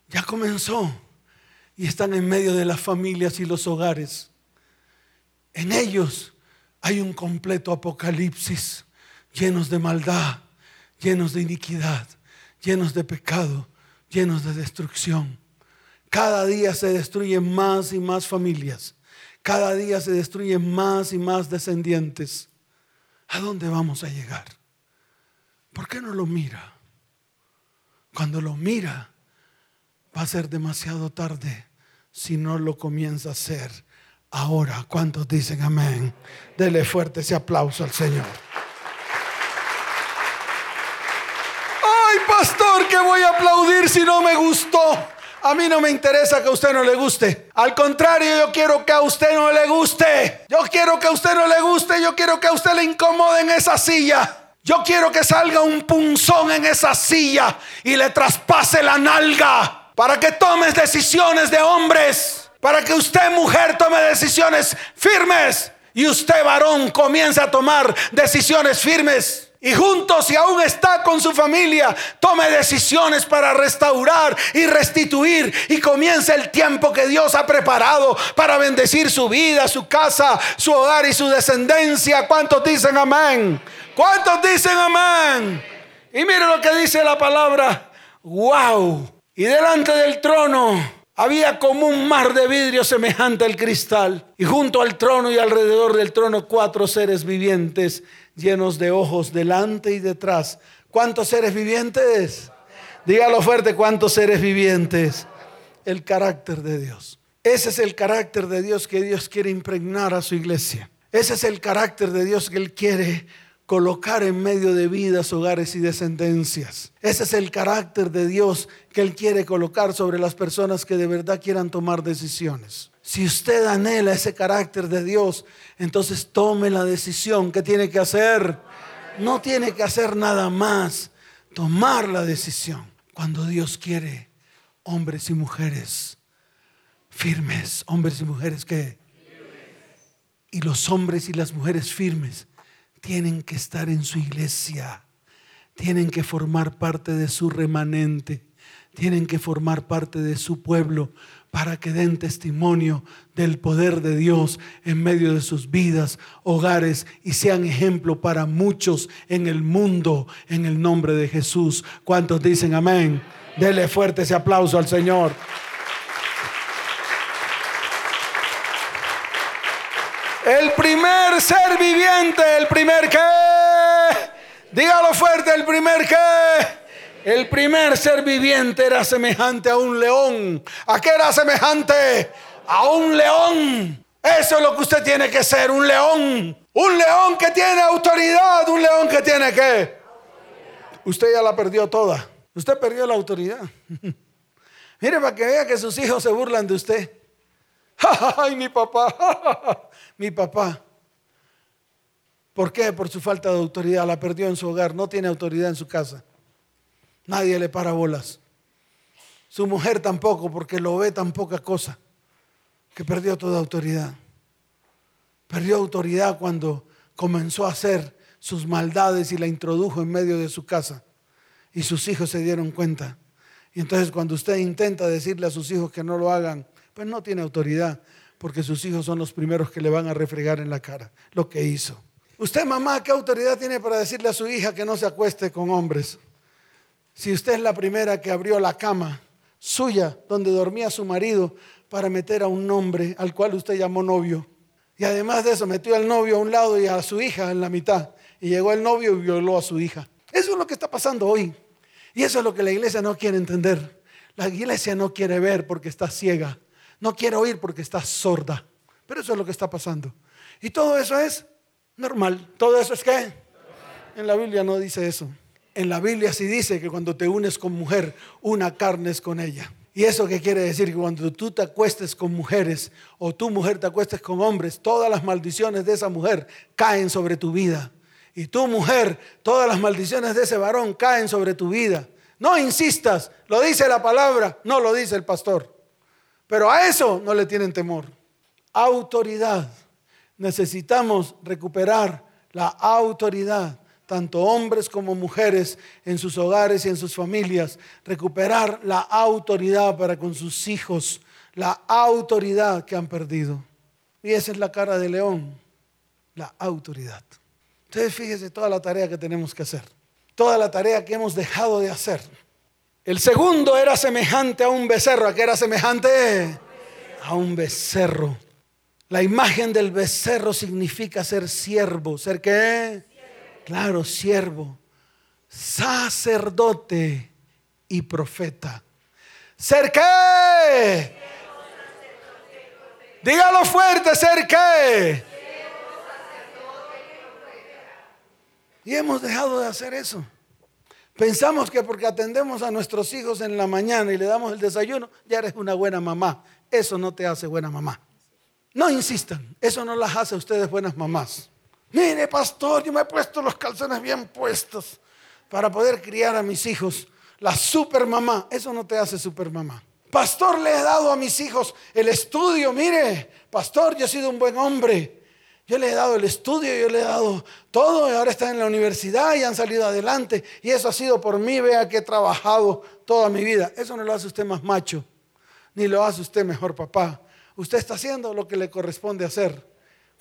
ya comenzó y están en medio de las familias y los hogares. En ellos hay un completo apocalipsis llenos de maldad, llenos de iniquidad llenos de pecado, llenos de destrucción. Cada día se destruyen más y más familias. Cada día se destruyen más y más descendientes. ¿A dónde vamos a llegar? ¿Por qué no lo mira? Cuando lo mira, va a ser demasiado tarde si no lo comienza a hacer ahora. ¿Cuántos dicen amén? Dele fuerte ese aplauso al Señor. Ay, pastor, que voy a aplaudir si no me gustó. A mí no me interesa que a usted no le guste. Al contrario, yo quiero que a usted no le guste. Yo quiero que a usted no le guste. Yo quiero que a usted le incomode en esa silla. Yo quiero que salga un punzón en esa silla y le traspase la nalga para que tomes decisiones de hombres, para que usted mujer tome decisiones firmes y usted varón comience a tomar decisiones firmes y juntos, si aún está con su familia, tome decisiones para restaurar y restituir y comience el tiempo que Dios ha preparado para bendecir su vida, su casa, su hogar y su descendencia. ¿Cuántos dicen amén? ¿Cuántos dicen amén? Y mire lo que dice la palabra. Wow. Y delante del trono había como un mar de vidrio semejante al cristal. Y junto al trono y alrededor del trono cuatro seres vivientes llenos de ojos delante y detrás. ¿Cuántos seres vivientes? Dígalo fuerte, ¿cuántos seres vivientes? El carácter de Dios. Ese es el carácter de Dios que Dios quiere impregnar a su iglesia. Ese es el carácter de Dios que Él quiere colocar en medio de vidas, hogares y descendencias. Ese es el carácter de Dios que Él quiere colocar sobre las personas que de verdad quieran tomar decisiones. Si usted anhela ese carácter de Dios, entonces tome la decisión que tiene que hacer. No tiene que hacer nada más. Tomar la decisión. Cuando Dios quiere hombres y mujeres firmes, hombres y mujeres que... Y los hombres y las mujeres firmes tienen que estar en su iglesia, tienen que formar parte de su remanente, tienen que formar parte de su pueblo, para que den testimonio del poder de Dios en medio de sus vidas, hogares y sean ejemplo para muchos en el mundo en el nombre de Jesús. ¿Cuántos dicen amén? Dele fuerte ese aplauso al Señor. El primer ser viviente, el primer que, dígalo fuerte, el primer que el primer ser viviente era semejante a un león. ¿A qué era semejante? A un león. Eso es lo que usted tiene que ser, un león. Un león que tiene autoridad, un león que tiene qué. Usted ya la perdió toda. Usted perdió la autoridad. Mire para que vea que sus hijos se burlan de usted. Ay, mi papá, mi papá. ¿Por qué? Por su falta de autoridad. La perdió en su hogar. No tiene autoridad en su casa. Nadie le para bolas. Su mujer tampoco, porque lo ve tan poca cosa, que perdió toda autoridad. Perdió autoridad cuando comenzó a hacer sus maldades y la introdujo en medio de su casa. Y sus hijos se dieron cuenta. Y entonces cuando usted intenta decirle a sus hijos que no lo hagan, pues no tiene autoridad, porque sus hijos son los primeros que le van a refregar en la cara lo que hizo. Usted, mamá, ¿qué autoridad tiene para decirle a su hija que no se acueste con hombres? Si usted es la primera que abrió la cama suya donde dormía su marido para meter a un hombre al cual usted llamó novio. Y además de eso metió al novio a un lado y a su hija en la mitad. Y llegó el novio y violó a su hija. Eso es lo que está pasando hoy. Y eso es lo que la iglesia no quiere entender. La iglesia no quiere ver porque está ciega. No quiere oír porque está sorda. Pero eso es lo que está pasando. Y todo eso es normal. Todo eso es qué. En la Biblia no dice eso. En la Biblia sí dice que cuando te unes con mujer, una carne es con ella. ¿Y eso qué quiere decir? Que cuando tú te acuestes con mujeres o tu mujer te acuestes con hombres, todas las maldiciones de esa mujer caen sobre tu vida. Y tu mujer, todas las maldiciones de ese varón caen sobre tu vida. No insistas, lo dice la palabra, no lo dice el pastor. Pero a eso no le tienen temor. Autoridad. Necesitamos recuperar la autoridad tanto hombres como mujeres, en sus hogares y en sus familias, recuperar la autoridad para con sus hijos, la autoridad que han perdido. Y esa es la cara de león, la autoridad. Entonces fíjese toda la tarea que tenemos que hacer, toda la tarea que hemos dejado de hacer. El segundo era semejante a un becerro. ¿A qué era semejante? A un becerro. La imagen del becerro significa ser siervo. ¿Ser qué? Claro, siervo. sacerdote y profeta. ¿Ser qué? Dígalo fuerte, ¿ser qué? Y hemos dejado de hacer eso. Pensamos que porque atendemos a nuestros hijos en la mañana y le damos el desayuno, ya eres una buena mamá. Eso no te hace buena mamá. No insistan, eso no las hace a ustedes buenas mamás. Mire, pastor, yo me he puesto los calzones bien puestos para poder criar a mis hijos. La super mamá, eso no te hace super mamá. Pastor, le he dado a mis hijos el estudio. Mire, pastor, yo he sido un buen hombre. Yo le he dado el estudio, yo le he dado todo y ahora están en la universidad y han salido adelante. Y eso ha sido por mí, vea que he trabajado toda mi vida. Eso no lo hace usted más macho, ni lo hace usted mejor papá. Usted está haciendo lo que le corresponde hacer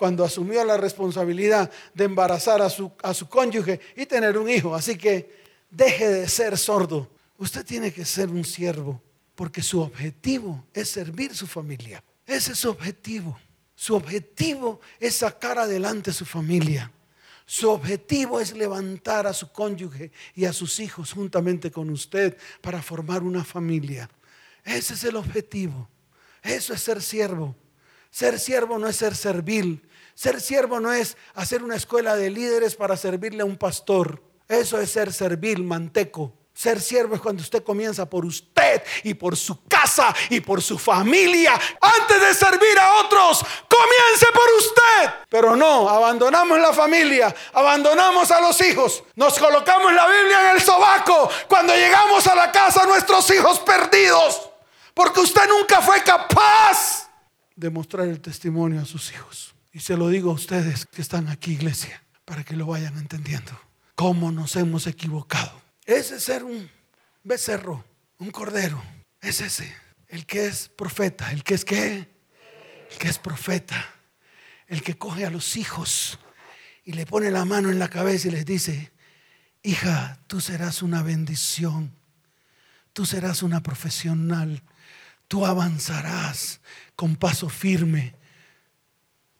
cuando asumió la responsabilidad de embarazar a su, a su cónyuge y tener un hijo. Así que deje de ser sordo. Usted tiene que ser un siervo porque su objetivo es servir su familia. Ese es su objetivo. Su objetivo es sacar adelante a su familia. Su objetivo es levantar a su cónyuge y a sus hijos juntamente con usted para formar una familia. Ese es el objetivo. Eso es ser siervo. Ser siervo no es ser servil. Ser siervo no es hacer una escuela de líderes para servirle a un pastor. Eso es ser servil, manteco. Ser siervo es cuando usted comienza por usted y por su casa y por su familia. Antes de servir a otros, comience por usted. Pero no, abandonamos la familia, abandonamos a los hijos, nos colocamos la Biblia en el sobaco cuando llegamos a la casa nuestros hijos perdidos. Porque usted nunca fue capaz de mostrar el testimonio a sus hijos. Y se lo digo a ustedes que están aquí, iglesia, para que lo vayan entendiendo. Cómo nos hemos equivocado. Ese es ser un becerro, un cordero. Es ese. El que es profeta. El que es qué? El que es profeta. El que coge a los hijos y le pone la mano en la cabeza y les dice, hija, tú serás una bendición. Tú serás una profesional tú avanzarás con paso firme,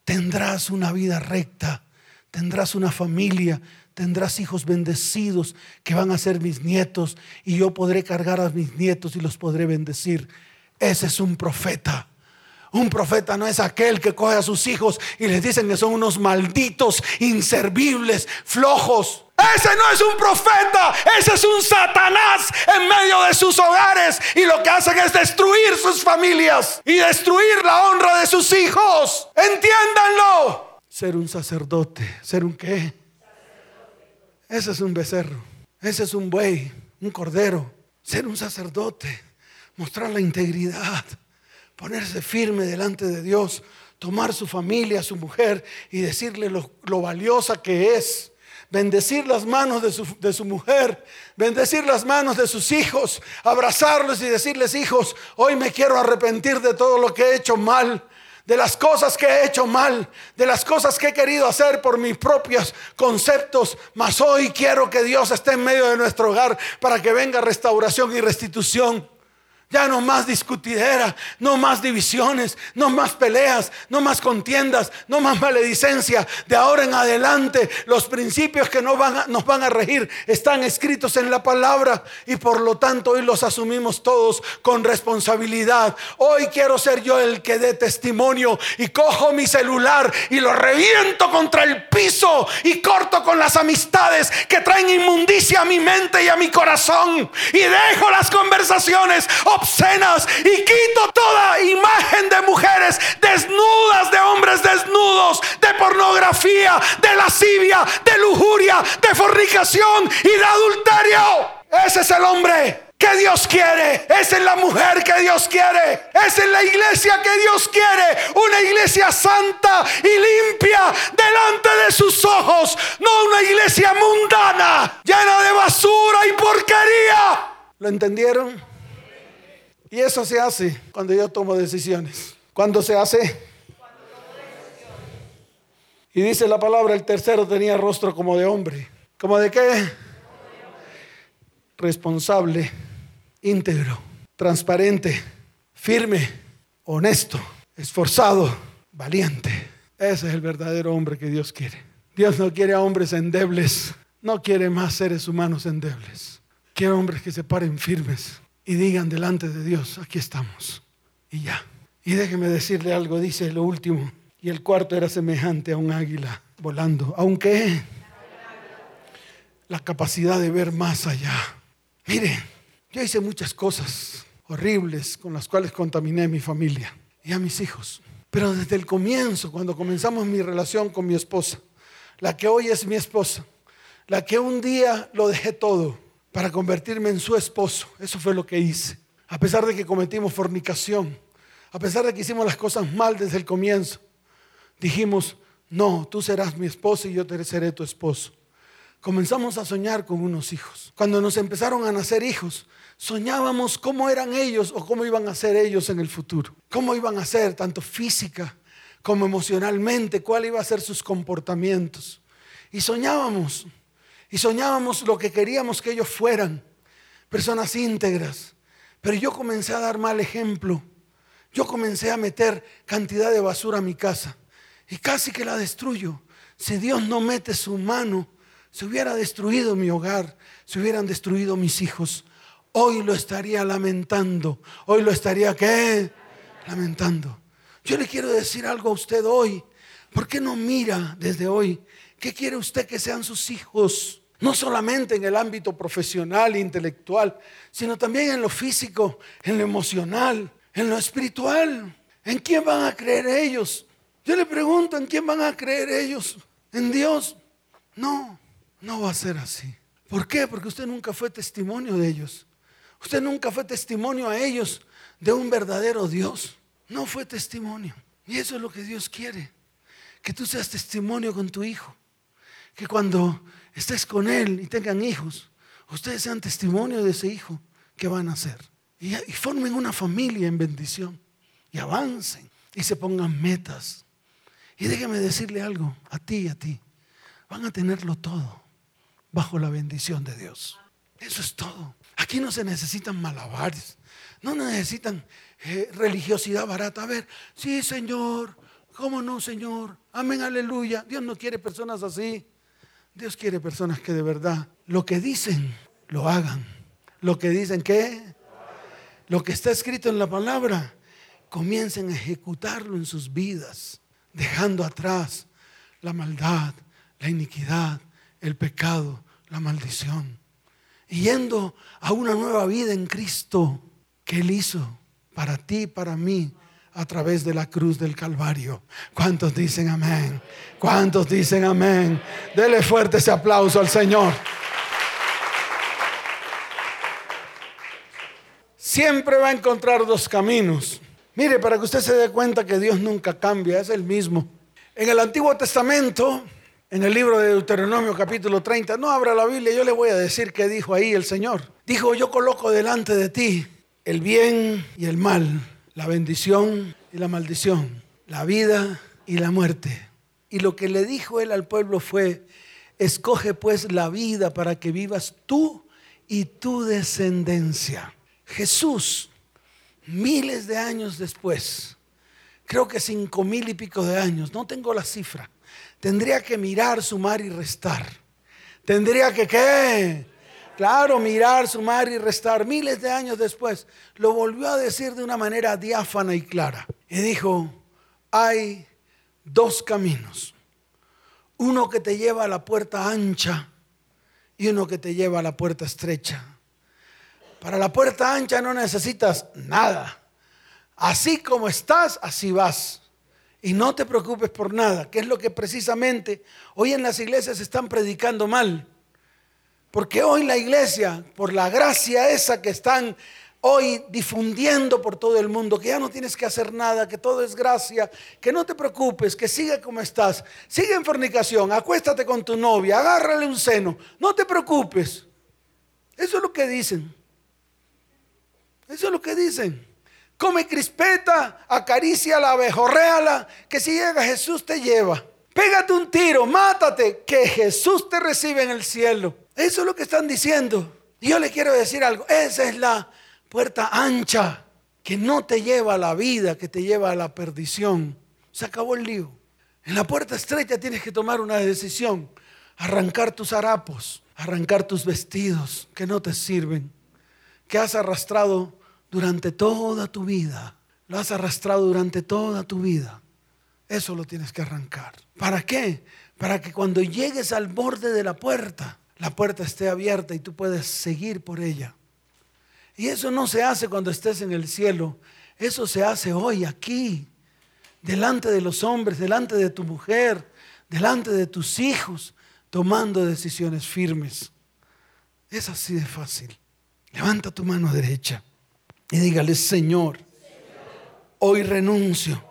tendrás una vida recta, tendrás una familia, tendrás hijos bendecidos que van a ser mis nietos y yo podré cargar a mis nietos y los podré bendecir. Ese es un profeta. Un profeta no es aquel que coge a sus hijos y les dicen que son unos malditos, inservibles, flojos. Ese no es un profeta, ese es un Satanás en medio de sus hogares y lo que hacen es destruir sus familias y destruir la honra de sus hijos. Entiéndanlo. Ser un sacerdote, ser un qué? Ese es un becerro, ese es un buey, un cordero. Ser un sacerdote, mostrar la integridad ponerse firme delante de Dios, tomar su familia, su mujer y decirle lo, valiosa que es. Bendecir las manos de su, de su mujer, bendecir las manos de sus hijos, abrazarlos y decirles, hijos, hoy me quiero arrepentir de todo lo que he hecho mal de las cosas que he hecho mal, de las cosas que he querido hacer por mis propios conceptos, mas hoy quiero que Dios esté en medio de nuestro hogar para que venga restauración y restitución. Ya no más discutidera, no más divisiones, no más peleas, no más contiendas, no más maledicencia. De ahora en adelante los principios que nos van, a, nos van a regir están escritos en la palabra y por lo tanto hoy los asumimos todos con responsabilidad. Hoy quiero ser yo el que dé testimonio y cojo mi celular y lo reviento contra el piso y corto con las amistades que traen inmundicia a mi mente y a mi corazón y dejo las conversaciones obscenas y quito toda imagen de mujeres desnudas, de hombres desnudos, de pornografía, de lascivia, de lujuria, de fornicación y de adulterio. Ese es el hombre que Dios quiere. Esa es la mujer que Dios quiere. Esa es la iglesia que Dios quiere. Una iglesia santa y limpia delante de sus ojos. No una iglesia mundana, llena de basura y porquería. ¿Lo entendieron? Y eso se hace cuando yo tomo decisiones. ¿Cuándo se hace? Y dice la palabra, el tercero tenía rostro como de hombre. ¿Como de qué? Responsable, íntegro, transparente, firme, honesto, esforzado, valiente. Ese es el verdadero hombre que Dios quiere. Dios no quiere a hombres endebles, no quiere más seres humanos endebles. Quiere hombres que se paren firmes y digan delante de Dios, aquí estamos. Y ya. Y déjeme decirle algo, dice lo último. Y el cuarto era semejante a un águila volando, aunque la capacidad de ver más allá. Mire, yo hice muchas cosas horribles con las cuales contaminé a mi familia y a mis hijos. Pero desde el comienzo, cuando comenzamos mi relación con mi esposa, la que hoy es mi esposa, la que un día lo dejé todo para convertirme en su esposo, eso fue lo que hice. A pesar de que cometimos fornicación, a pesar de que hicimos las cosas mal desde el comienzo, dijimos, no, tú serás mi esposo y yo seré tu esposo. Comenzamos a soñar con unos hijos. Cuando nos empezaron a nacer hijos, soñábamos cómo eran ellos o cómo iban a ser ellos en el futuro. Cómo iban a ser, tanto física como emocionalmente, cuál iba a ser sus comportamientos. Y soñábamos, y soñábamos lo que queríamos que ellos fueran, personas íntegras. Pero yo comencé a dar mal ejemplo. Yo comencé a meter cantidad de basura a mi casa y casi que la destruyo. Si Dios no mete su mano, se hubiera destruido mi hogar, se hubieran destruido mis hijos. Hoy lo estaría lamentando. Hoy lo estaría qué? Lamentando. Yo le quiero decir algo a usted hoy. ¿Por qué no mira desde hoy qué quiere usted que sean sus hijos? No solamente en el ámbito profesional e intelectual, sino también en lo físico, en lo emocional, en lo espiritual. ¿En quién van a creer ellos? Yo le pregunto, ¿en quién van a creer ellos? ¿En Dios? No, no va a ser así. ¿Por qué? Porque usted nunca fue testimonio de ellos. Usted nunca fue testimonio a ellos de un verdadero Dios. No fue testimonio. Y eso es lo que Dios quiere. Que tú seas testimonio con tu hijo. Que cuando estés con él y tengan hijos, ustedes sean testimonio de ese hijo que van a. Y, y formen una familia en bendición. Y avancen. Y se pongan metas y déjeme decirle algo, a ti y a ti. Van a tenerlo todo bajo la bendición de Dios. Eso es todo. Aquí no se necesitan malabares. No necesitan eh, religiosidad barata. A ver, sí, Señor. ¿Cómo no, Señor? Amén, aleluya. Dios no quiere personas así. Dios quiere personas que de verdad lo que dicen, lo hagan. Lo que dicen, ¿qué? Lo que está escrito en la palabra, comiencen a ejecutarlo en sus vidas dejando atrás la maldad, la iniquidad, el pecado, la maldición. Yendo a una nueva vida en Cristo que Él hizo para ti y para mí a través de la cruz del Calvario. ¿Cuántos dicen amén? ¿Cuántos dicen amén? Dele fuerte ese aplauso al Señor. Siempre va a encontrar dos caminos. Mire, para que usted se dé cuenta que Dios nunca cambia, es el mismo. En el Antiguo Testamento, en el libro de Deuteronomio capítulo 30, no abra la Biblia, yo le voy a decir qué dijo ahí el Señor. Dijo, yo coloco delante de ti el bien y el mal, la bendición y la maldición, la vida y la muerte. Y lo que le dijo él al pueblo fue, escoge pues la vida para que vivas tú y tu descendencia. Jesús miles de años después, creo que cinco mil y pico de años, no tengo la cifra, tendría que mirar, sumar y restar. Tendría que, ¿qué? Claro, mirar, sumar y restar. Miles de años después, lo volvió a decir de una manera diáfana y clara. Y dijo, hay dos caminos. Uno que te lleva a la puerta ancha y uno que te lleva a la puerta estrecha. Para la puerta ancha no necesitas nada. Así como estás, así vas. Y no te preocupes por nada, que es lo que precisamente hoy en las iglesias están predicando mal. Porque hoy la iglesia, por la gracia esa que están hoy difundiendo por todo el mundo, que ya no tienes que hacer nada, que todo es gracia, que no te preocupes, que siga como estás, sigue en fornicación, acuéstate con tu novia, agárrale un seno, no te preocupes. Eso es lo que dicen. Eso es lo que dicen. Come crispeta, acaricia la abejorréala, que si llega Jesús te lleva. Pégate un tiro, mátate, que Jesús te recibe en el cielo. Eso es lo que están diciendo. Yo le quiero decir algo, esa es la puerta ancha que no te lleva a la vida, que te lleva a la perdición. Se acabó el lío. En la puerta estrecha tienes que tomar una decisión. arrancar tus harapos, arrancar tus vestidos que no te sirven, que has arrastrado durante toda tu vida. Lo has arrastrado durante toda tu vida. Eso lo tienes que arrancar. ¿Para qué? Para que cuando llegues al borde de la puerta, la puerta esté abierta y tú puedes seguir por ella. Y eso no se hace cuando estés en el cielo, eso se hace hoy, aquí, delante de los hombres, delante de tu mujer, delante de tus hijos, tomando decisiones firmes. Es así de fácil. Levanta tu mano derecha y dígale, Señor, hoy renuncio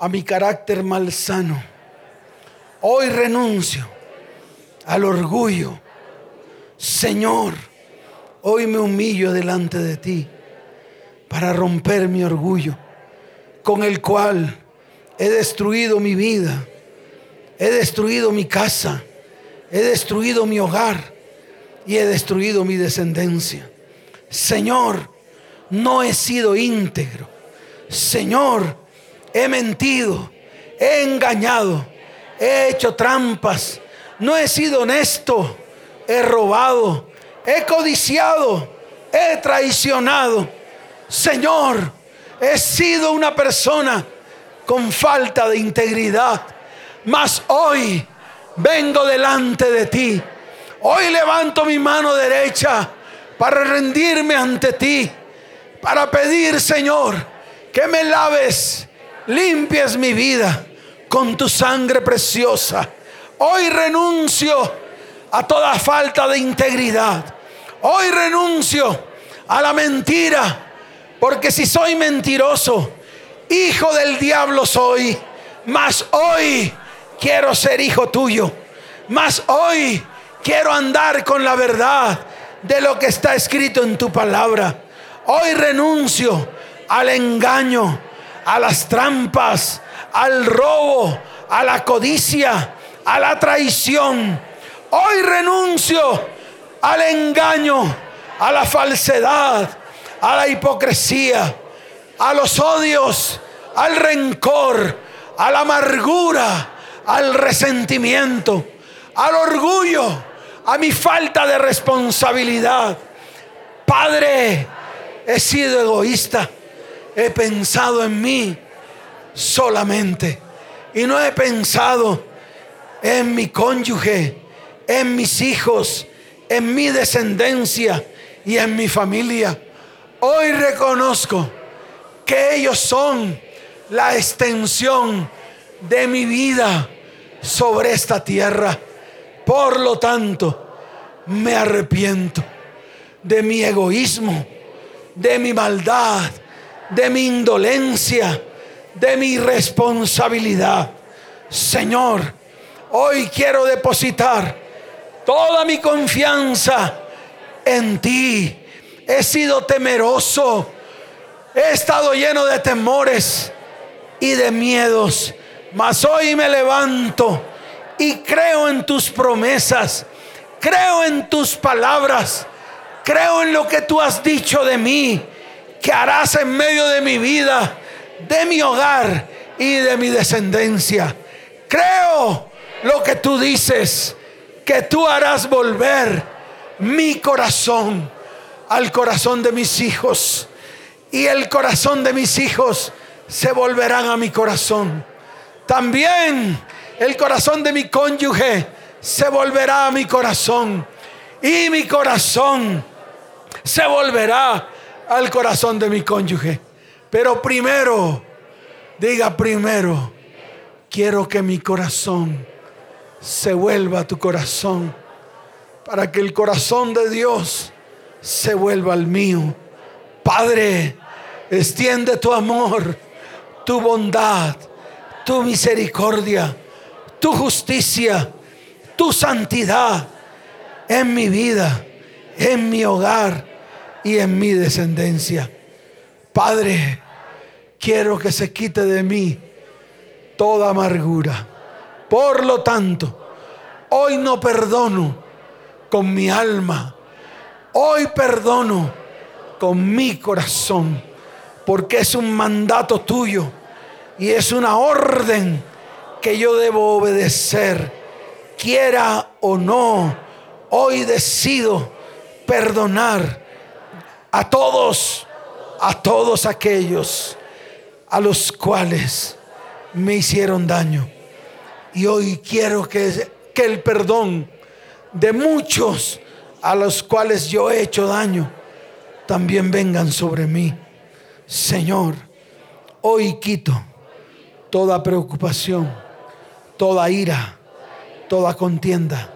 a mi carácter malsano. Hoy renuncio al orgullo. Señor, hoy me humillo delante de ti para romper mi orgullo, con el cual he destruido mi vida, he destruido mi casa, he destruido mi hogar y he destruido mi descendencia. Señor, no he sido íntegro. Señor, he mentido, he engañado, he hecho trampas, no he sido honesto, he robado, he codiciado, he traicionado Señor, he sido una persona con falta de integridad, mas hoy vengo delante de ti. Hoy levanto mi mano derecha para rendirme ante ti, para pedir, Señor, que me laves, limpies mi vida con tu sangre preciosa. Hoy renuncio a toda falta de integridad. Hoy renuncio a la mentira porque si soy mentiroso, hijo del diablo soy. Mas hoy quiero ser hijo tuyo. Mas hoy quiero andar con la verdad de lo que está escrito en tu palabra. Hoy renuncio al engaño, a las trampas, al robo, a la codicia, a la traición. Hoy renuncio al engaño, a la falsedad, a la hipocresía, a los odios, al rencor, a la amargura, al resentimiento, al orgullo, a mi falta de responsabilidad. Padre, he sido egoísta, he pensado en mí solamente y no he pensado en mi cónyuge, en mis hijos, en mi descendencia y en mi familia. Hoy reconozco que ellos son la extensión de mi vida sobre esta tierra. Por lo tanto, me arrepiento de mi egoísmo, de mi maldad, de mi indolencia, de mi responsabilidad. Señor, hoy quiero depositar toda mi confianza en ti. He sido temeroso, he estado lleno de temores y de miedos, mas hoy me levanto y creo en tus promesas, creo en tus palabras, creo en lo que tú has dicho de mí, que harás en medio de mi vida, de mi hogar y de mi descendencia. Creo lo que tú dices, que tú harás volver mi corazón al corazón de mis hijos y el corazón de mis hijos se volverán a mi corazón. También el corazón de mi cónyuge se volverá a mi corazón y mi corazón se volverá al corazón de mi cónyuge. Pero primero, diga primero, quiero que mi corazón se vuelva tu corazón para que el corazón de Dios se vuelva al mío. Padre, extiende tu amor, tu bondad, tu misericordia, tu justicia, tu santidad en mi vida, en mi hogar y en mi descendencia. Padre, quiero que se quite de mí toda amargura. Por lo tanto, hoy no perdono con mi alma Hoy perdono con mi corazón, porque es un mandato tuyo y es una orden que yo debo obedecer. quiera o no, hoy decido perdonar a todos, a todos aquellos a los cuales me hicieron daño. Y hoy quiero que, que el perdón de muchos a los cuales yo he hecho daño también vengan sobre mí. Señor, hoy quito toda preocupación, toda ira, toda contienda,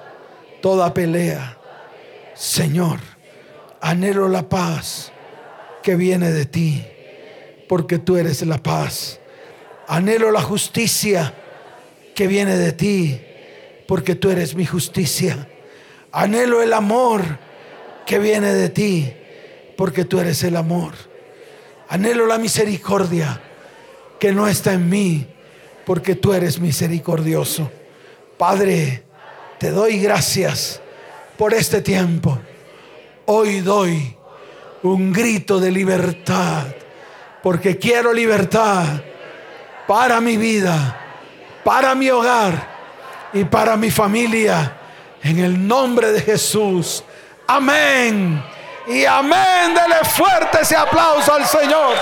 toda pelea. Señor, anhelo la paz que viene de ti, porque tú eres la paz. Anhelo la justicia que viene de ti, porque tú eres mi justicia. Anhelo el amor que viene de ti, porque tú eres el amor. Anhelo la misericordia que no está en mí, porque tú eres misericordioso. Padre, te doy gracias por este tiempo. Hoy doy un grito de libertad, porque quiero libertad para mi vida, para mi hogar y para mi familia. En el nombre de Jesús. Amén. Y amén. Dele fuerte ese aplauso al Señor.